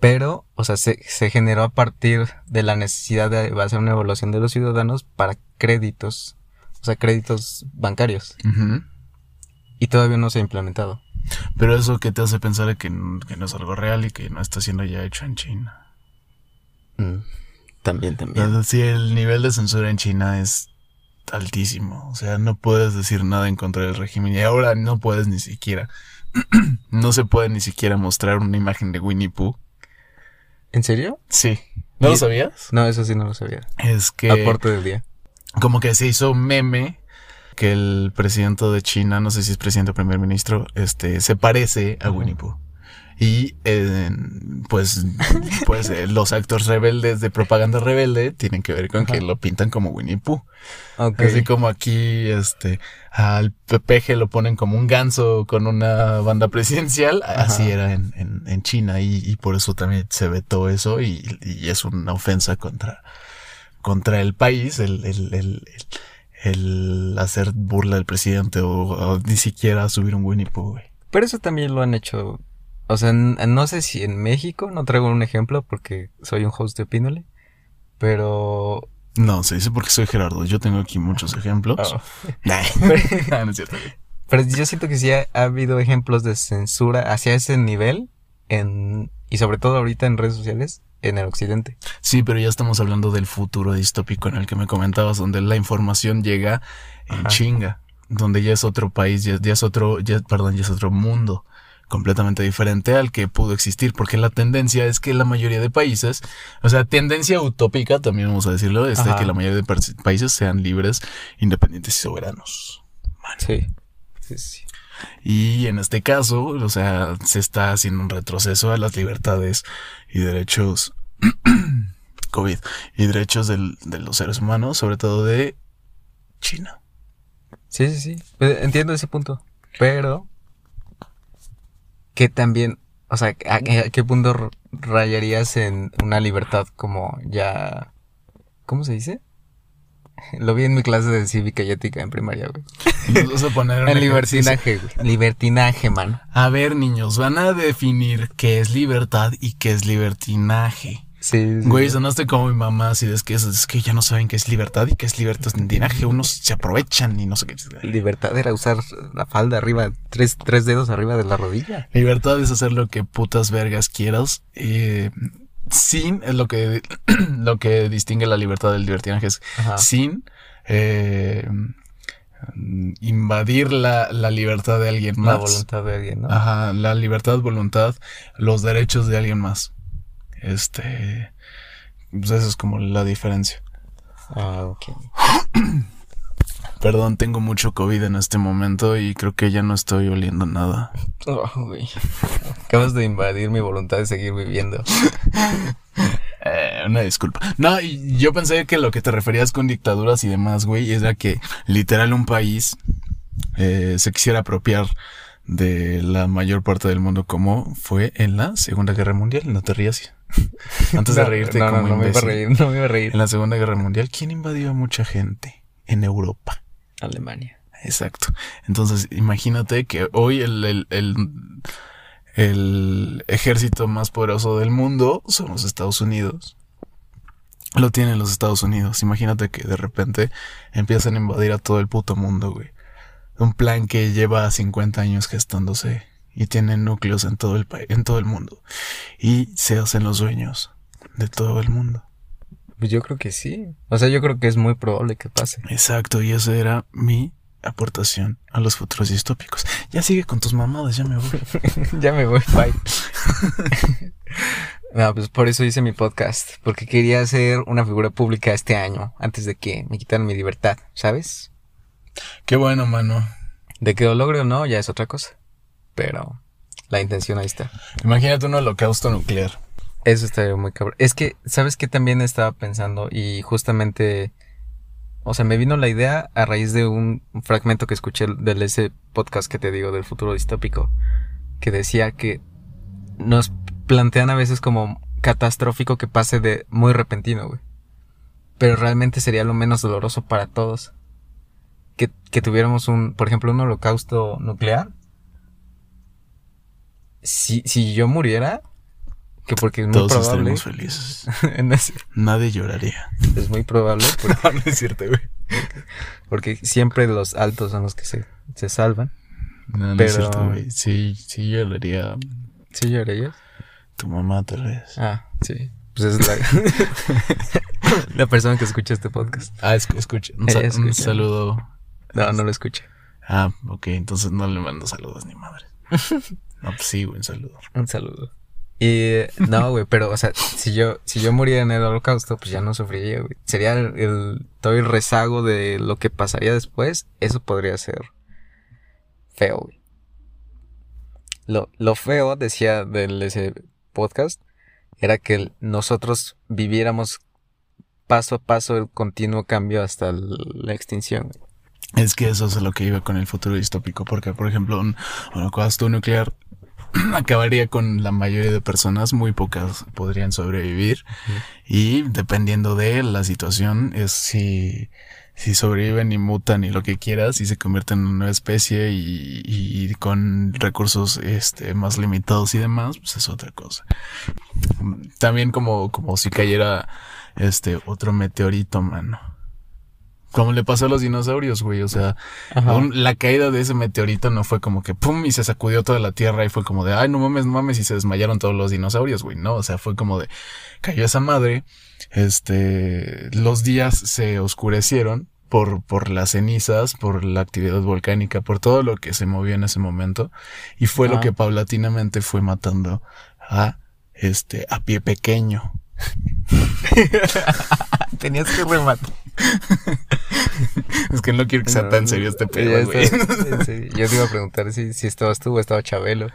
Pero, o sea, se, se generó a partir de la necesidad de hacer una evaluación de los ciudadanos para créditos, o sea, créditos bancarios.
Uh -huh.
Y todavía no se ha implementado.
Pero eso que te hace pensar que, que no es algo real y que no está siendo ya hecho en China.
Mm, también, también.
Sí, el nivel de censura en China es altísimo. O sea, no puedes decir nada en contra del régimen. Y ahora no puedes ni siquiera. [CLEARS THROAT] no se puede ni siquiera mostrar una imagen de Winnie Pooh.
¿En serio?
Sí. ¿No lo sabías?
No, eso sí no lo sabía.
Es que.
Aporte del día.
Como que se hizo meme que el presidente de China, no sé si es presidente o primer ministro, este, se parece a Winnie Pooh. Y eh, pues, pues eh, los actores rebeldes de propaganda rebelde tienen que ver con Ajá. que lo pintan como Winnie Pooh.
Okay.
Así como aquí, este, al PPG lo ponen como un ganso con una banda presidencial, Ajá. así era en, en, en China y, y, por eso también se vetó eso y, y, es una ofensa contra, contra el país, el, el, el, el hacer burla del presidente o, o, ni siquiera subir un Winnie Pooh, güey.
Pero eso también lo han hecho o sea, no sé si en México, no traigo un ejemplo porque soy un host de Opínole, pero...
No, se dice porque soy Gerardo. Yo tengo aquí muchos ejemplos. Oh. [LAUGHS]
pero, [LAUGHS] no es cierto. Pero yo siento que sí ha, ha, habido ejemplos de censura hacia ese nivel en, y sobre todo ahorita en redes sociales en el occidente.
Sí, pero ya estamos hablando del futuro distópico en el que me comentabas, donde la información llega en Ajá. chinga, donde ya es otro país, ya, ya es otro, ya, perdón, ya es otro mundo completamente diferente al que pudo existir, porque la tendencia es que la mayoría de países, o sea, tendencia utópica, también vamos a decirlo, es de que la mayoría de países sean libres, independientes y soberanos.
Man. Sí. sí, sí.
Y en este caso, o sea, se está haciendo un retroceso a las libertades y derechos [CLEARS THROAT] COVID y derechos del, de los seres humanos, sobre todo de China.
Sí, sí, sí. Entiendo ese punto. Pero que también, o sea, ¿a, a qué punto rayarías en una libertad como ya... ¿Cómo se dice? Lo vi en mi clase de cívica y ética en primaria, güey.
Vamos a poner [LAUGHS]
en libertinaje, güey. Libertinaje, mano.
A ver, niños, van a definir qué es libertad y qué es libertinaje.
Sí, sí.
Güey, sonaste como mi mamá, así es que, es, es que ya no saben qué es libertad y qué es libertinaje. Unos se aprovechan y no sé qué.
Libertad era usar la falda arriba, tres, tres dedos arriba de la rodilla.
Libertad es hacer lo que putas vergas quieras. Eh, sin es lo que, [CLEARS THROAT] lo que distingue la libertad del libertinaje es
Ajá.
sin eh, invadir la, la libertad de alguien
La
más.
voluntad de alguien, ¿no?
Ajá, la libertad, voluntad, los derechos de alguien más. Este, pues esa es como la diferencia.
Ah, ok. [CLEARS THROAT]
Perdón, tengo mucho COVID en este momento y creo que ya no estoy oliendo nada. [LAUGHS]
Oh, güey. Acabas de invadir mi voluntad de seguir viviendo. [LAUGHS]
Eh, una disculpa. No, yo pensé que lo que te referías con dictaduras y demás, güey, era que literal un país eh, se quisiera apropiar de la mayor parte del mundo como fue en la Segunda Guerra Mundial. No te rías. [LAUGHS] Antes de
No,
reírte
no, no,
como
no me iba a
imbécil.
reír, no me iba a reír.
En la Segunda Guerra Mundial, ¿quién invadió a mucha gente? En Europa.
Alemania.
Exacto. Entonces, imagínate que hoy el, el, el, el ejército más poderoso del mundo son los Estados Unidos. Lo tienen los Estados Unidos. Imagínate que de repente empiezan a invadir a todo el puto mundo, güey. Un plan que lleva 50 años gestándose y tiene núcleos en todo el país, en todo el mundo. Y se hacen los dueños de todo el mundo.
Pues yo creo que sí. O sea, yo creo que es muy probable que pase.
Exacto, y esa era mi aportación a los futuros distópicos. Ya sigue con tus mamadas, ya me voy. [LAUGHS]
ya me voy, bye. [LAUGHS] no, pues por eso hice mi podcast. Porque quería ser una figura pública este año, antes de que me quitaran mi libertad, ¿sabes?
Qué bueno, mano.
De que lo logre o no, ya es otra cosa. Pero la intención ahí está.
Imagínate un holocausto nuclear.
Eso estaría muy cabrón. Es que, ¿sabes qué también estaba pensando? Y justamente, o sea, me vino la idea a raíz de un fragmento que escuché del ese podcast que te digo del futuro distópico, que decía que nos plantean a veces como catastrófico que pase de muy repentino, güey. Pero realmente sería lo menos doloroso para todos. Que, que tuviéramos un, por ejemplo, un holocausto nuclear. Si, si yo muriera, que porque es muy
Todos
probable.
estaremos felices. [LAUGHS]
ese-
Nadie lloraría.
es muy probable [LAUGHS] porque,
no es cierto, güey.
porque siempre los altos son los que se, se salvan.
No, no
Pero-
es cierto, güey. Sí, sí lloraría
¿Sí llorarías?
tu mamá, tal vez.
Ah, sí. Pues es la, [LAUGHS] la persona que escucha este podcast.
Ah, es- escucha. Un, sa- saludo.
No, no lo escucha.
Ah, ok. Entonces no le mando saludos ni madre. No, pues sí, güey, un saludo.
Un saludo. Y no, [LAUGHS] güey, pero, o sea, si yo, si yo muriera en el holocausto, pues ya no sufriría, güey. Sería el, el- todo el rezago de lo que pasaría después. Eso podría ser feo, güey. Lo, lo feo, decía del ese podcast, era que nosotros viviéramos paso a paso el continuo cambio hasta la extinción. güey.
Es que eso es lo que iba con el futuro distópico, porque por ejemplo un holocausto nuclear [CLEARS THROAT] acabaría con la mayoría de personas, muy pocas podrían sobrevivir y dependiendo de la situación es si, si sobreviven y mutan y lo que quieras y se convierten en una nueva especie y, y con recursos este, más limitados y demás, pues es otra cosa. También como, como si cayera este otro meteorito, mano. Como le pasó a los dinosaurios, güey. O sea, la caída de ese meteorito no fue como que pum y se sacudió toda la tierra y fue como de ay, no mames, no mames y se desmayaron todos los dinosaurios, güey. No, o sea, fue como de cayó esa madre. Este, los días se oscurecieron por, por las cenizas, por la actividad volcánica, por todo lo que se movió en ese momento. Y fue lo que paulatinamente fue matando a este, a pie pequeño. [LAUGHS]
Tenías que rematar.
Es que no quiero que sea tan serio este pedo, güey. [LAUGHS]
Yo te iba a preguntar si, si estabas tú o estaba Chabelo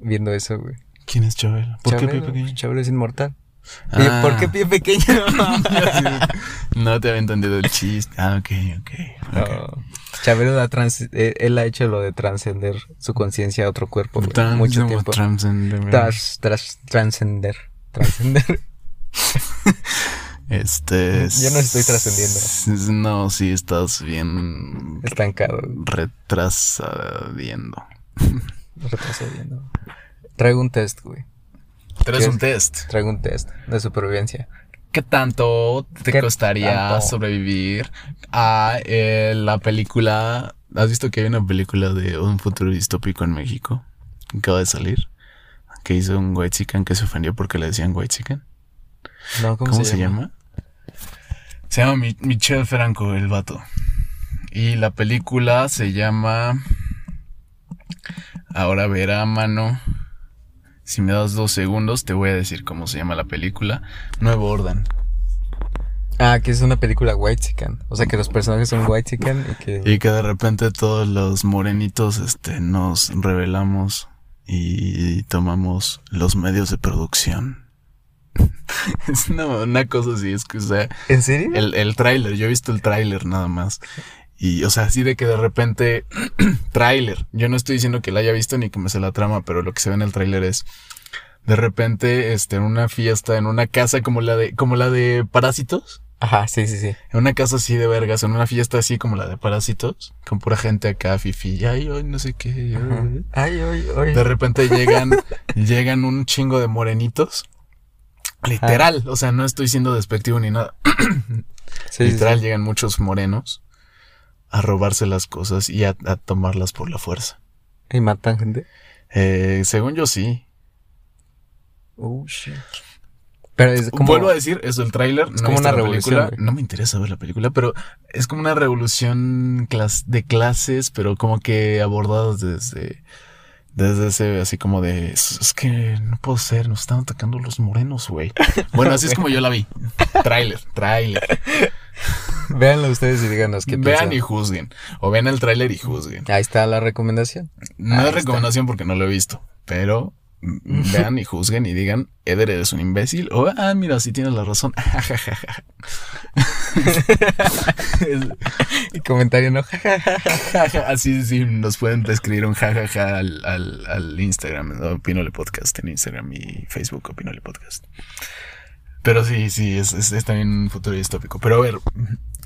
viendo eso, güey.
¿Quién es Chabelo? ¿Por qué pie pequeño?
Chabelo es inmortal.
Ah.
¿Y ¿Por qué pie pequeño? [LAUGHS]
No te había entendido el chiste. Ah, ok, ok. ok.
No. Chabelo ha trans- eh, él ha hecho lo de trascender su conciencia a otro cuerpo
Trans-
mucho tiempo.
transcender-
Tras, tras, trascender. Trascender. [LAUGHS]
Este.
Yo no estoy trascendiendo.
No, sí, estás bien.
Estancado.
Retrasadiendo. [LAUGHS]
Retrocediendo. Traigo un test, güey.
Traes
¿Qué
un
es?
test.
Traigo un test de supervivencia.
¿Qué tanto te
¿Qué
costaría
tanto?
sobrevivir a eh, la película? ¿Has visto que hay una película de un futuro distópico en México? que Acaba de salir. Que hizo un white chicken que se ofendió porque le decían white chicken.
No, ¿cómo,
¿Cómo, se, llama? Se llama Mi- Michel Franco, el vato. Y la película se llama. Ahora verá, mano. Si me das dos segundos, te voy a decir cómo se llama la película. Nuevo Orden.
Ah, que es una película white chicken. O sea, que los personajes son white chicken y que...
Y que de repente todos los morenitos este, nos revelamos y tomamos los medios de producción. [LAUGHS] es una, una cosa así, es que, o sea,
¿En serio?
el, el tráiler, yo he visto el tráiler nada más. Y, o sea, así de que de repente, [CLEARS THROAT] tráiler, yo no estoy diciendo que la haya visto ni que me sé la trama, pero lo que se ve en el tráiler es, de repente, este, en una fiesta, en una casa como la de, como la de Parásitos.
Ajá, sí, sí, sí.
En una casa así de vergas, en una fiesta así como la de Parásitos, con pura gente acá, fifi, ay, ay, no sé qué. ay.
Ay, ay, ay.
De repente llegan, llegan un chingo de morenitos. Literal, o sea, no estoy siendo despectivo ni nada. [CLEARS THROAT]
Sí,
Literal,
sí.
llegan muchos morenos a robarse las cosas y a, a tomarlas por la fuerza.
¿Y matan gente?
Eh, según yo sí.
Oh, shit. Pero es como...
Vuelvo a decir, es el tráiler. No
como una
la
revolución.
No me interesa ver la película, pero es como una revolución de clases, pero como que abordadas desde, desde ese, así como de, es, es que no puedo ser, nos están atacando los morenos, güey. Bueno, así es como yo la vi. Tráiler, tráiler. [LAUGHS]
Véanlo ustedes y díganos qué
Vean
piensan.
y juzguen. O vean el tráiler y juzguen.
Ahí está la recomendación.
No
Ahí
es
está.
recomendación porque no lo he visto, pero [LAUGHS] vean y juzguen y digan, Eder eres un imbécil o, ah, mira, sí tienes la razón. [LAUGHS] [LAUGHS]
Y comentario no.
Así sí, nos pueden escribir un jajaja al, al, al Instagram, ¿no? Opinole Podcast en Instagram y Facebook, Opinole Podcast. Pero sí, sí, es, es, es también un futuro distópico. Pero a ver,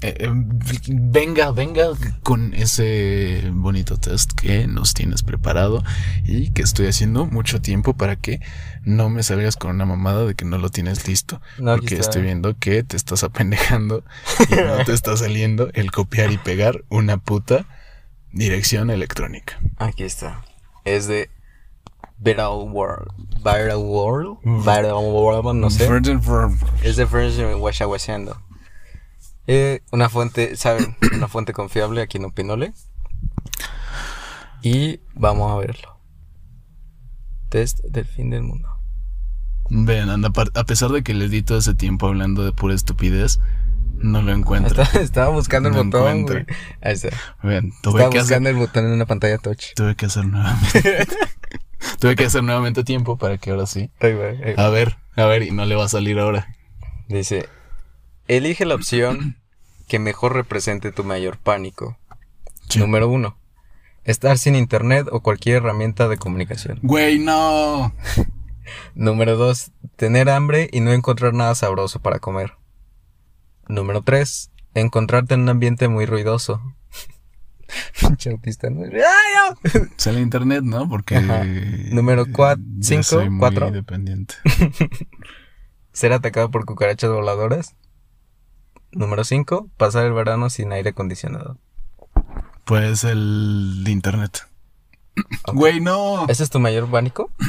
eh, eh, venga, venga con ese bonito test que nos tienes preparado y que estoy haciendo mucho tiempo para que no me salgas con una mamada de que no lo tienes listo.
No,
porque
está.
estoy viendo que te estás apendejando y no te está saliendo el copiar y pegar una puta dirección electrónica.
Aquí está. Es de Viral World. Viral World.
Mm.
Viral World, no sé. Es de Virgin Washawaseando. Eh, una fuente, ¿saben? [CLEARS THROAT] Una fuente confiable aquí en Opinole. Y vamos a verlo. Test del fin del mundo.
Vean, anda, a pesar de que le di todo ese tiempo hablando de pura estupidez, no lo encuentro. [LAUGHS]
Estaba, estaba buscando el botón.
encuentra.
güey. Ahí está.
Vean, tuve
Estaba
que, hacer,
buscando el botón en una pantalla touch.
tuve que hacer nuevamente. [LAUGHS] [LAUGHS] tuve que hacer nuevamente tiempo para que ahora sí.
Ahí va, ahí va.
A ver, a ver, y no le va a salir ahora.
Dice, elige la opción que mejor represente tu mayor pánico.
Sí.
Número uno, estar sin internet o cualquier herramienta de comunicación.
Güey, no. [LAUGHS]
Número dos, tener hambre y no encontrar nada sabroso para comer. Número tres, encontrarte en un ambiente muy ruidoso. [LAUGHS] Pinche autista, ¿no? [LAUGHS]
Sale internet, ¿no? Porque.
Ajá. Número cuat-
yo
cinco,
soy muy
cuatro.
dependiente. [LAUGHS]
Ser atacado por cucarachas voladoras. Número 5. Pasar el verano sin aire acondicionado.
Pues el internet. Güey, no.
¿Ese es tu mayor pánico? [CLEARS THROAT]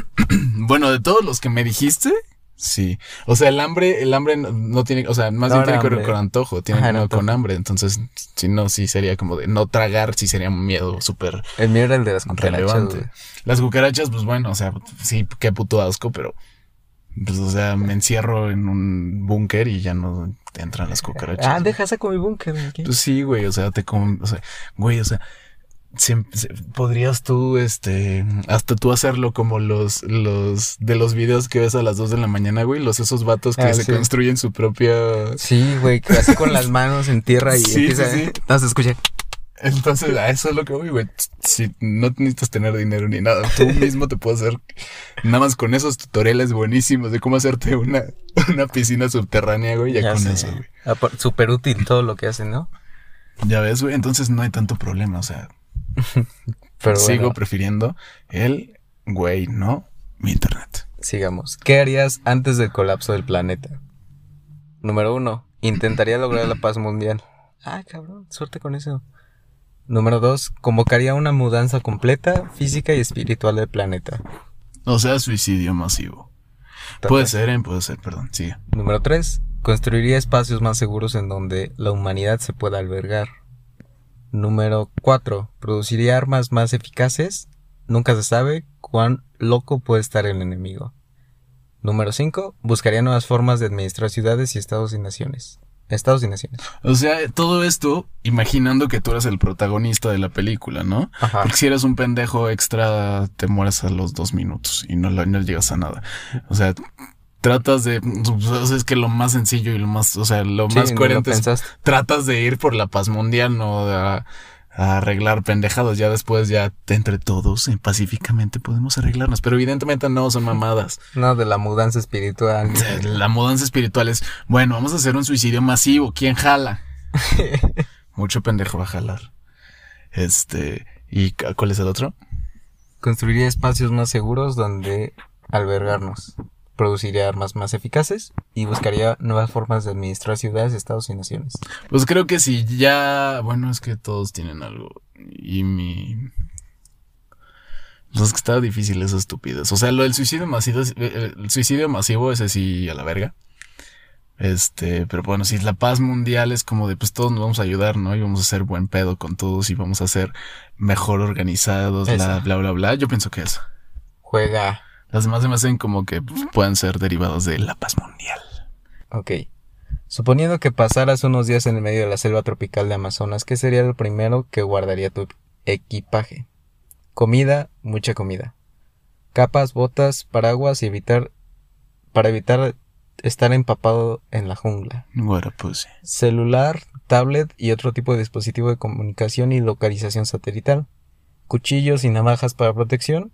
Bueno, de todos los que me dijiste, sí. O sea, el hambre, el hambre no, no tiene, o sea, más
No
bien tiene que ver con antojo, tiene
Ajá,
que ver con hambre. Entonces, si no, sí sería como de no tragar, sí sería un miedo súper
El mío era el de las cucarachas.
relevante. Las cucarachas, pues bueno, o sea, sí, qué puto asco, pero pues, o sea, me encierro en un búnker y ya no te entran las cucarachas.
Ah, deja saco mi búnker.
Pues sí, güey, o sea, te com- o sea, güey, o sea, podrías tú, este, hasta tú hacerlo como los, los, de los videos que ves a las 2 de la mañana, güey, los esos vatos que
Ah,
se
sí.
construyen su propia...
Sí, güey, que así con las manos en tierra y
Sí,
empieza.
sí, sí.
No se escucha.
Entonces, a eso es lo que voy, güey. Si no necesitas tener dinero ni nada, tú [LAUGHS] mismo te puedes hacer, nada más con esos tutoriales buenísimos de cómo hacerte una, una piscina subterránea, güey, ya, con
sé.
eso, güey.
Súper útil todo lo que hacen, ¿no?
Ya ves, güey, entonces no hay tanto problema, o sea, [LAUGHS]
Pero
sigo
bueno,
prefiriendo el güey, no mi internet.
Sigamos. ¿Qué harías antes del colapso del planeta? Número uno. Intentaría lograr la paz mundial. Ah, cabrón, suerte con eso. Número dos. Convocaría una mudanza completa, física y espiritual del planeta.
O sea, suicidio masivo. Puede ser, ¿eh? puede ser, perdón, sigue.
Número tres. Construiría espacios más seguros en donde la humanidad se pueda albergar. Número 4. Produciría armas más eficaces. Nunca se sabe cuán loco puede estar el enemigo. Número 5. Buscaría nuevas formas de administrar ciudades y estados y naciones. Estados y naciones.
O sea, todo esto imaginando que tú eres el protagonista de la película, ¿no?
Ajá.
Porque si eres un pendejo extra, te mueres a los dos minutos y no, no llegas a nada. O sea, tratas de... es que lo más sencillo y lo más... O sea, lo
Sí,
más
no lo
coherente es... Tratas de ir por la paz mundial, no a, a arreglar pendejados. Ya después, ya entre todos, eh, pacíficamente podemos arreglarnos. Pero evidentemente no, son mamadas. [LAUGHS]
No, de la mudanza espiritual. [LAUGHS]
La mudanza espiritual es, bueno, vamos a hacer un suicidio masivo. ¿Quién jala? [LAUGHS] Mucho pendejo va a jalar. Este, ¿y cu- cuál es el otro?
Construiría espacios más seguros donde albergarnos. Produciría armas más eficaces y buscaría nuevas formas de administrar ciudades, estados y naciones.
Pues creo que si ya, bueno, es que todos tienen algo. Y mi... Pues es que está difícil eso estúpidos. O sea, lo del suicidio masivo, es- eh, el suicidio masivo, ese sí a la verga. Este, pero bueno, si la paz mundial es como de pues todos nos vamos a ayudar, ¿no? Y vamos a hacer buen pedo con todos y vamos a ser mejor organizados, bla, bla, bla, bla. Yo pienso que eso.
Juega.
Las demás se me hacen como que pues, puedan ser derivados de la paz mundial.
Ok. Suponiendo que pasaras unos días en el medio de la selva tropical de Amazonas, ¿qué sería lo primero que guardaría tu equipaje? Comida, mucha comida. Capas, botas, paraguas y evitar para evitar estar empapado en la jungla.
Bueno, pues sí.
Celular, tablet y otro tipo de dispositivo de comunicación y localización satelital. Cuchillos y navajas para protección.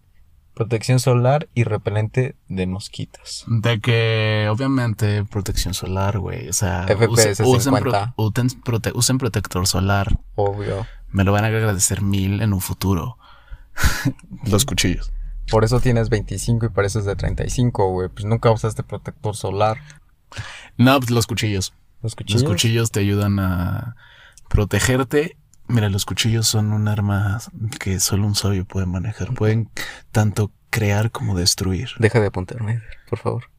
Protección solar y repelente de mosquitos.
De que, obviamente, protección solar, güey. O sea,
FPS
use- usen,
50.
pro- usen prote- usen protector solar.
Obvio.
Me lo van a agradecer mil en un futuro. [LAUGHS] Los cuchillos.
Por eso tienes 25 y pareces de 35, güey. Pues nunca usaste protector solar.
No, pues los cuchillos.
Los cuchillos.
Los cuchillos te ayudan a protegerte. Mira, los cuchillos son un arma que solo un sabio puede manejar. Pueden tanto crear como destruir.
Deja de apuntarme, por favor.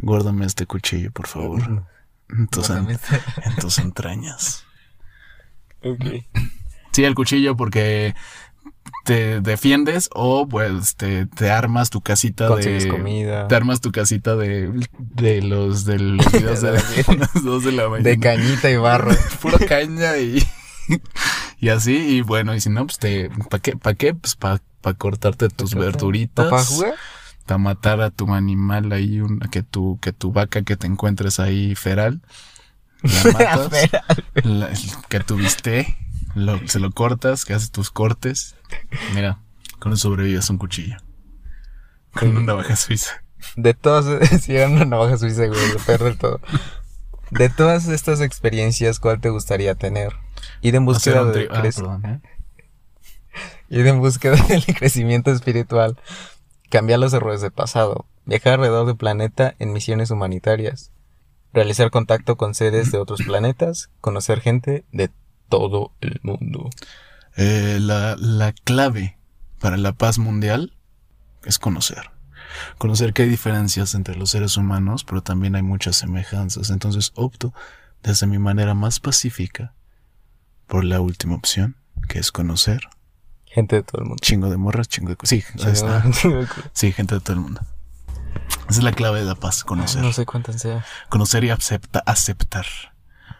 Guárdame este cuchillo, por favor. En tus, en- en tus entrañas.
Ok.
Sí, el cuchillo porque te defiendes o pues te, te armas tu casita
Consigues
de...
comida.
Te armas tu casita de, de los de los [LAUGHS] videos de,
De la- [LAUGHS]
las dos de la mañana.
De cañita y barro. [LAUGHS]
Pura caña y, [LAUGHS] y así. Y bueno, y si no, pues te... ¿Para qué? ¿Para qué? Pues para cortarte tus verduritas.
¿Papá jugar?
Para matar a tu animal ahí, una, que, tu, que tu vaca que te encuentres ahí feral. La [LAUGHS] matas. La- que tuviste, lo, se lo cortas, que haces tus cortes. Mira, con eso sobrevives un cuchillo. Con una navaja suiza.
De todas, [LAUGHS] si era una navaja suiza, güey, lo peor del todo. De todas estas experiencias, ¿cuál te gustaría tener? Ir en búsqueda de
ah, perdón, ¿eh? [LAUGHS]
ir en búsqueda [LAUGHS] del crecimiento espiritual, cambiar los errores del pasado, viajar alrededor del planeta en misiones humanitarias, realizar contacto con seres de otros planetas, conocer gente de todo el mundo.
Eh, la, la clave para la paz mundial es conocer. Conocer que hay diferencias entre los seres humanos, pero también hay muchas semejanzas. Entonces opto, desde mi manera más pacífica, por la última opción, que es conocer.
Gente de todo el mundo.
Chingo de morras, chingo de... Sí, ahí está. Sí, gente de todo el mundo. Esa es la clave de la paz, conocer.
No sé cuántas sea.
Conocer y acepta, aceptar.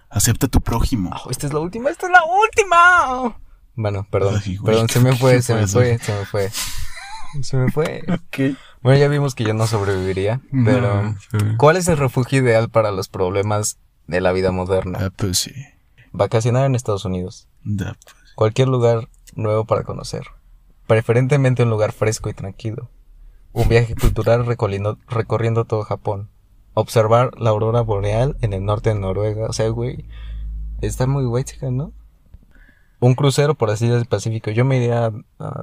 Acepta a tu prójimo.
Oh, esta es la última, esta es la última. Bueno, perdón.
Ay, güey,
perdón, [LAUGHS]
¿qué-
se me fue, se me fue, se me fue. Se me fue. Bueno, ya vimos que yo no sobreviviría, pero
No, sí.
¿cuál es el refugio ideal para los problemas de la vida moderna?
Ah, pues sí.
Vacacionar en Estados Unidos.
Da, pues.
Cualquier lugar nuevo para conocer. Preferentemente un lugar fresco y tranquilo. Un viaje cultural recorriendo, recorriendo todo Japón. Observar la aurora boreal en el norte de Noruega. O sea, güey, está muy guay, chica, ¿no? Un crucero por así del Pacífico. Yo me iría a, a,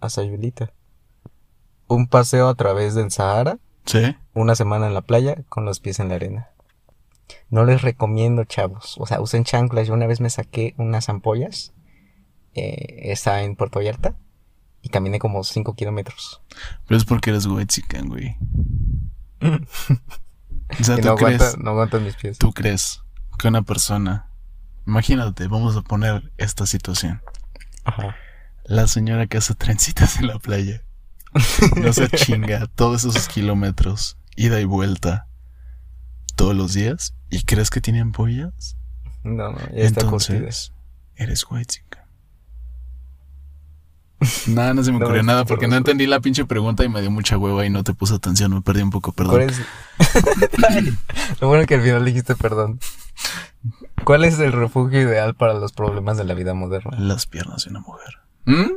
a Sayulita. Un paseo a través del Sahara,
Sí.
una semana en la playa con los pies en la arena. No les recomiendo, chavos. O sea, usen chanclas. Yo una vez me saqué unas ampollas. Eh, está en Puerto Vallarta. Y caminé como 5 kilómetros.
Pero es porque eres white chicken, güey. [LAUGHS] O sea,
Y
¿tú
no
crees,
aguantan, no aguantan mis pies.
tú crees que una persona... Imagínate, vamos a poner esta situación.
Ajá.
La señora que hace trencitas en la playa. [LAUGHS] No se chinga todos esos kilómetros, ida y vuelta, todos los días. ¿Y crees que tiene ampollas?
No, no, ya está curtida.
Entonces, eres white. Nada, no se me [LAUGHS] ocurrió nada
que
porque no entendí la pinche pregunta y me dio mucha hueva y no te puse atención. Me perdí un poco,
¿Cuál
perdón.
es? [LAUGHS] Lo bueno que al final dijiste perdón. ¿Cuál es el refugio ideal para los problemas de la vida moderna?
Las piernas de una mujer. ¿Mm?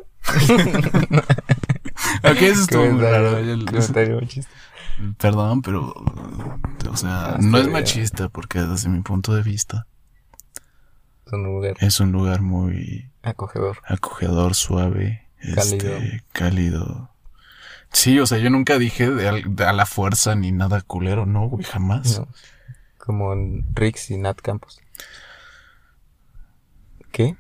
Ok, eso [LAUGHS] estuvo muy raro. Yo-
comentario machista.
Perdón, pero. O sea, no es machista porque desde mi punto de vista
Es un lugar
es un lugar muy
acogedor.
acogedor, suave,
Cálido.
este, cálido. Sí, o sea, yo nunca dije de, al- de a la fuerza ni nada culero, no, güey, jamás.
No. Como en Rix y Nat Campos. ¿Qué?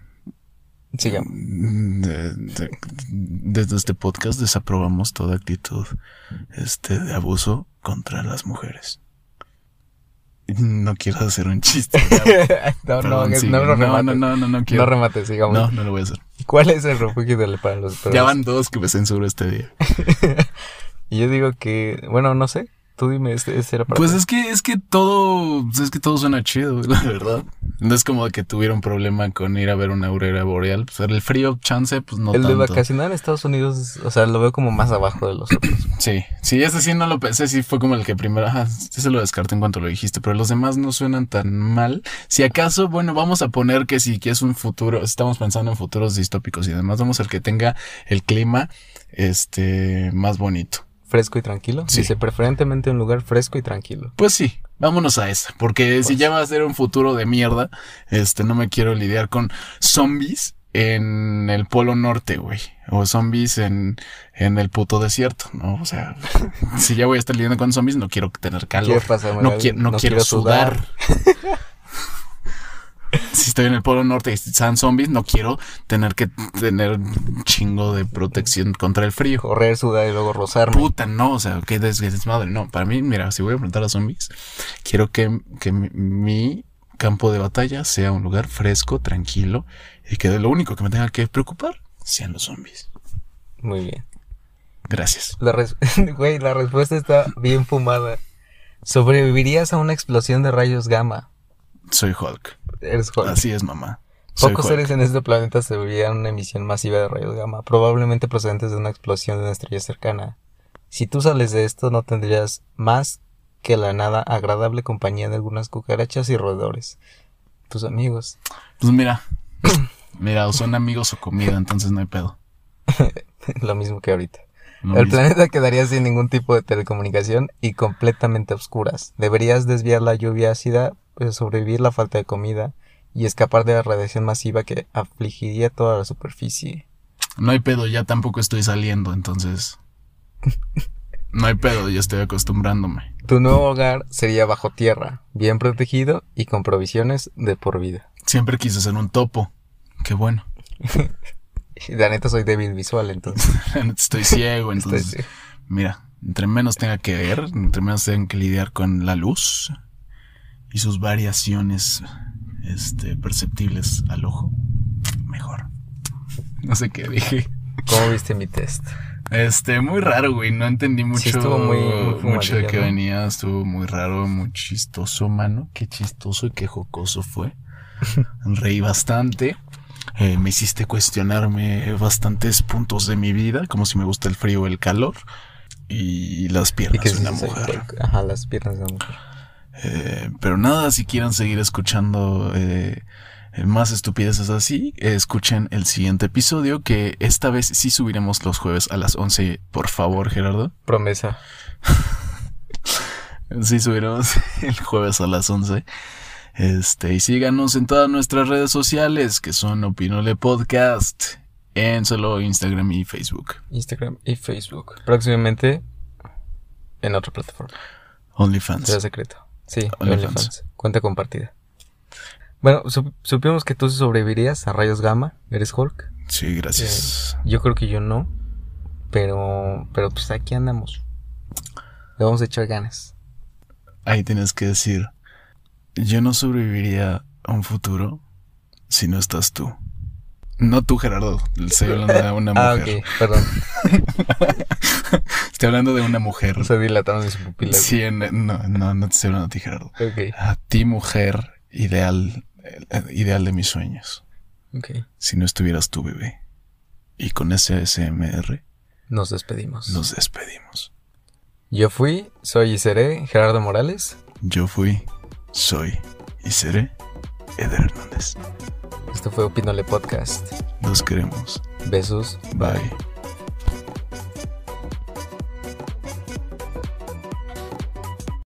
Sigamos.
Mm, de- de- desde este podcast desaprobamos toda actitud este, de abuso contra las mujeres. No quiero hacer un chiste. ya, [LAUGHS]
no, no,
perdón,
no,
sigue.
no,
no, no, no, no, no quiero.
No remates, sigamos.
No, no lo voy a hacer.
¿Cuál es el refugio ideal para los
Ya
perros?
van dos que me censuro este día. [LAUGHS]
Y yo digo que, bueno, no sé. Tú dime, este, este era para
Pues
ti.
es que, es que todo, pues es que todo suena chido, la verdad. No es como que tuviera un problema con ir a ver una aurora boreal. Pues el frío, chance, pues no
el de vacacionar en Estados Unidos, o sea, lo veo como más abajo de los otros. [CLEARS THROAT]
Sí, sí, ese sí no lo pensé, sí fue como el que primero, ajá, sí se lo descarté en cuanto lo dijiste, pero los demás no suenan tan mal. Si acaso, bueno, vamos a poner que sí, que es un futuro, estamos pensando en futuros distópicos y demás, vamos al que tenga el clima, este, más bonito.
Fresco y tranquilo.
Sí.
Dice, preferentemente un lugar fresco y tranquilo.
Pues sí, vámonos a esa, porque si
Pues.
ya va a ser un futuro de mierda, este, no me quiero lidiar con zombies en el polo norte, güey, o zombies en, en el puto desierto, ¿no? O sea, [LAUGHS] si ya voy a estar lidiando con zombies, no quiero tener calor.
Pasarme
No, qui- no
no
quiero,
quiero
sudar. [LAUGHS] estoy en el polo norte y están zombies, no quiero tener que tener un chingo de protección contra el frío.
Correr, sudar y luego rozarme.
Puta, no, o sea, qué des- desmadre. No, para mí, mira, si voy a enfrentar a zombies, quiero que, que mi, mi campo de batalla sea un lugar fresco, tranquilo y que lo único que me tenga que preocupar sean los zombies.
Muy bien.
Gracias.
La, res- [LAUGHS] Güey, la respuesta está bien fumada. ¿Sobrevivirías a una explosión de rayos gamma?
Soy Hulk.
Eres Hulk.
Así es, mamá. Soy
Pocos
Hulk.
seres en este planeta sobrevivirían a una emisión masiva de rayos gamma, probablemente procedentes de una explosión de una estrella cercana. Si tú sales de esto, no tendrías más que la nada agradable compañía de algunas cucarachas y roedores. Tus amigos.
Pues mira, [COUGHS] mira, o son amigos o comida, entonces no hay pedo. [LAUGHS]
Lo mismo que ahorita. El
mismo.
planeta quedaría sin ningún tipo de telecomunicación y completamente a oscuras. Deberías desviar la lluvia ácida, pues, sobrevivir la falta de comida y escapar de la radiación masiva que afligiría toda la superficie.
No hay pedo, ya tampoco estoy saliendo, entonces. [LAUGHS] No hay pedo, ya estoy acostumbrándome.
Tu nuevo hogar sería bajo tierra, bien protegido y con provisiones de por vida.
Siempre quise ser un topo. Qué bueno. [LAUGHS]
La neta soy débil visual, entonces. [LAUGHS]
Estoy ciego,
estoy-
entonces. Mira, entre menos tenga que ver, entre menos tenga que lidiar con la luz y sus variaciones este, perceptibles al ojo, mejor. No sé qué dije.
¿Cómo viste mi test?
Este, muy raro, güey. No entendí mucho,
estuvo muy- muy
mucho de que
¿no?
venía. Estuvo muy raro, muy chistoso, mano. Qué chistoso y qué jocoso fue. [LAUGHS] Reí bastante. Eh, me hiciste cuestionarme bastantes puntos de mi vida, como si me gusta el frío o el calor. Y las piernas de una mujer.
Ajá, las piernas de una mujer.
Eh, pero nada, si quieren seguir escuchando eh, más estupideces así, escuchen el siguiente episodio que esta vez sí subiremos los jueves a las 11, por favor, Gerardo.
Promesa. [LAUGHS]
Sí, subiremos [LAUGHS] el jueves a las 11. Este, y síganos en todas nuestras redes sociales, que son Opinole Podcast, en solo Instagram y Facebook.
Instagram y Facebook. Próximamente en otra plataforma.
OnlyFans.
Será secreto. Sí,
OnlyFans.
Cuenta compartida. Bueno, sup- supimos que tú sobrevivirías a rayos gamma. ¿Eres Hulk?
Sí, gracias.
Yo creo que yo no. Pero, pero pues aquí andamos. Le vamos a echar ganas.
Ahí tienes que decir, yo no sobreviviría a un futuro si no estás tú. No tú, Gerardo. Estoy hablando de una [LAUGHS]
Ah,
mujer.
ok, perdón. [LAUGHS]
Estoy hablando de una mujer.
Se dilataron pupilas.
Sí, en- no, no, no te estoy hablando a ti, Gerardo.
Ok,
A ti, mujer ideal, ideal de mis sueños.
ok.
Si no estuvieras tú, bebé. Y con ese ASMR
Nos despedimos.
nos despedimos.
Yo fui, soy y seré Gerardo Morales.
Yo fui, soy y seré Eder Hernández.
Esto fue Opinole Podcast.
Los queremos.
Besos.
Bye.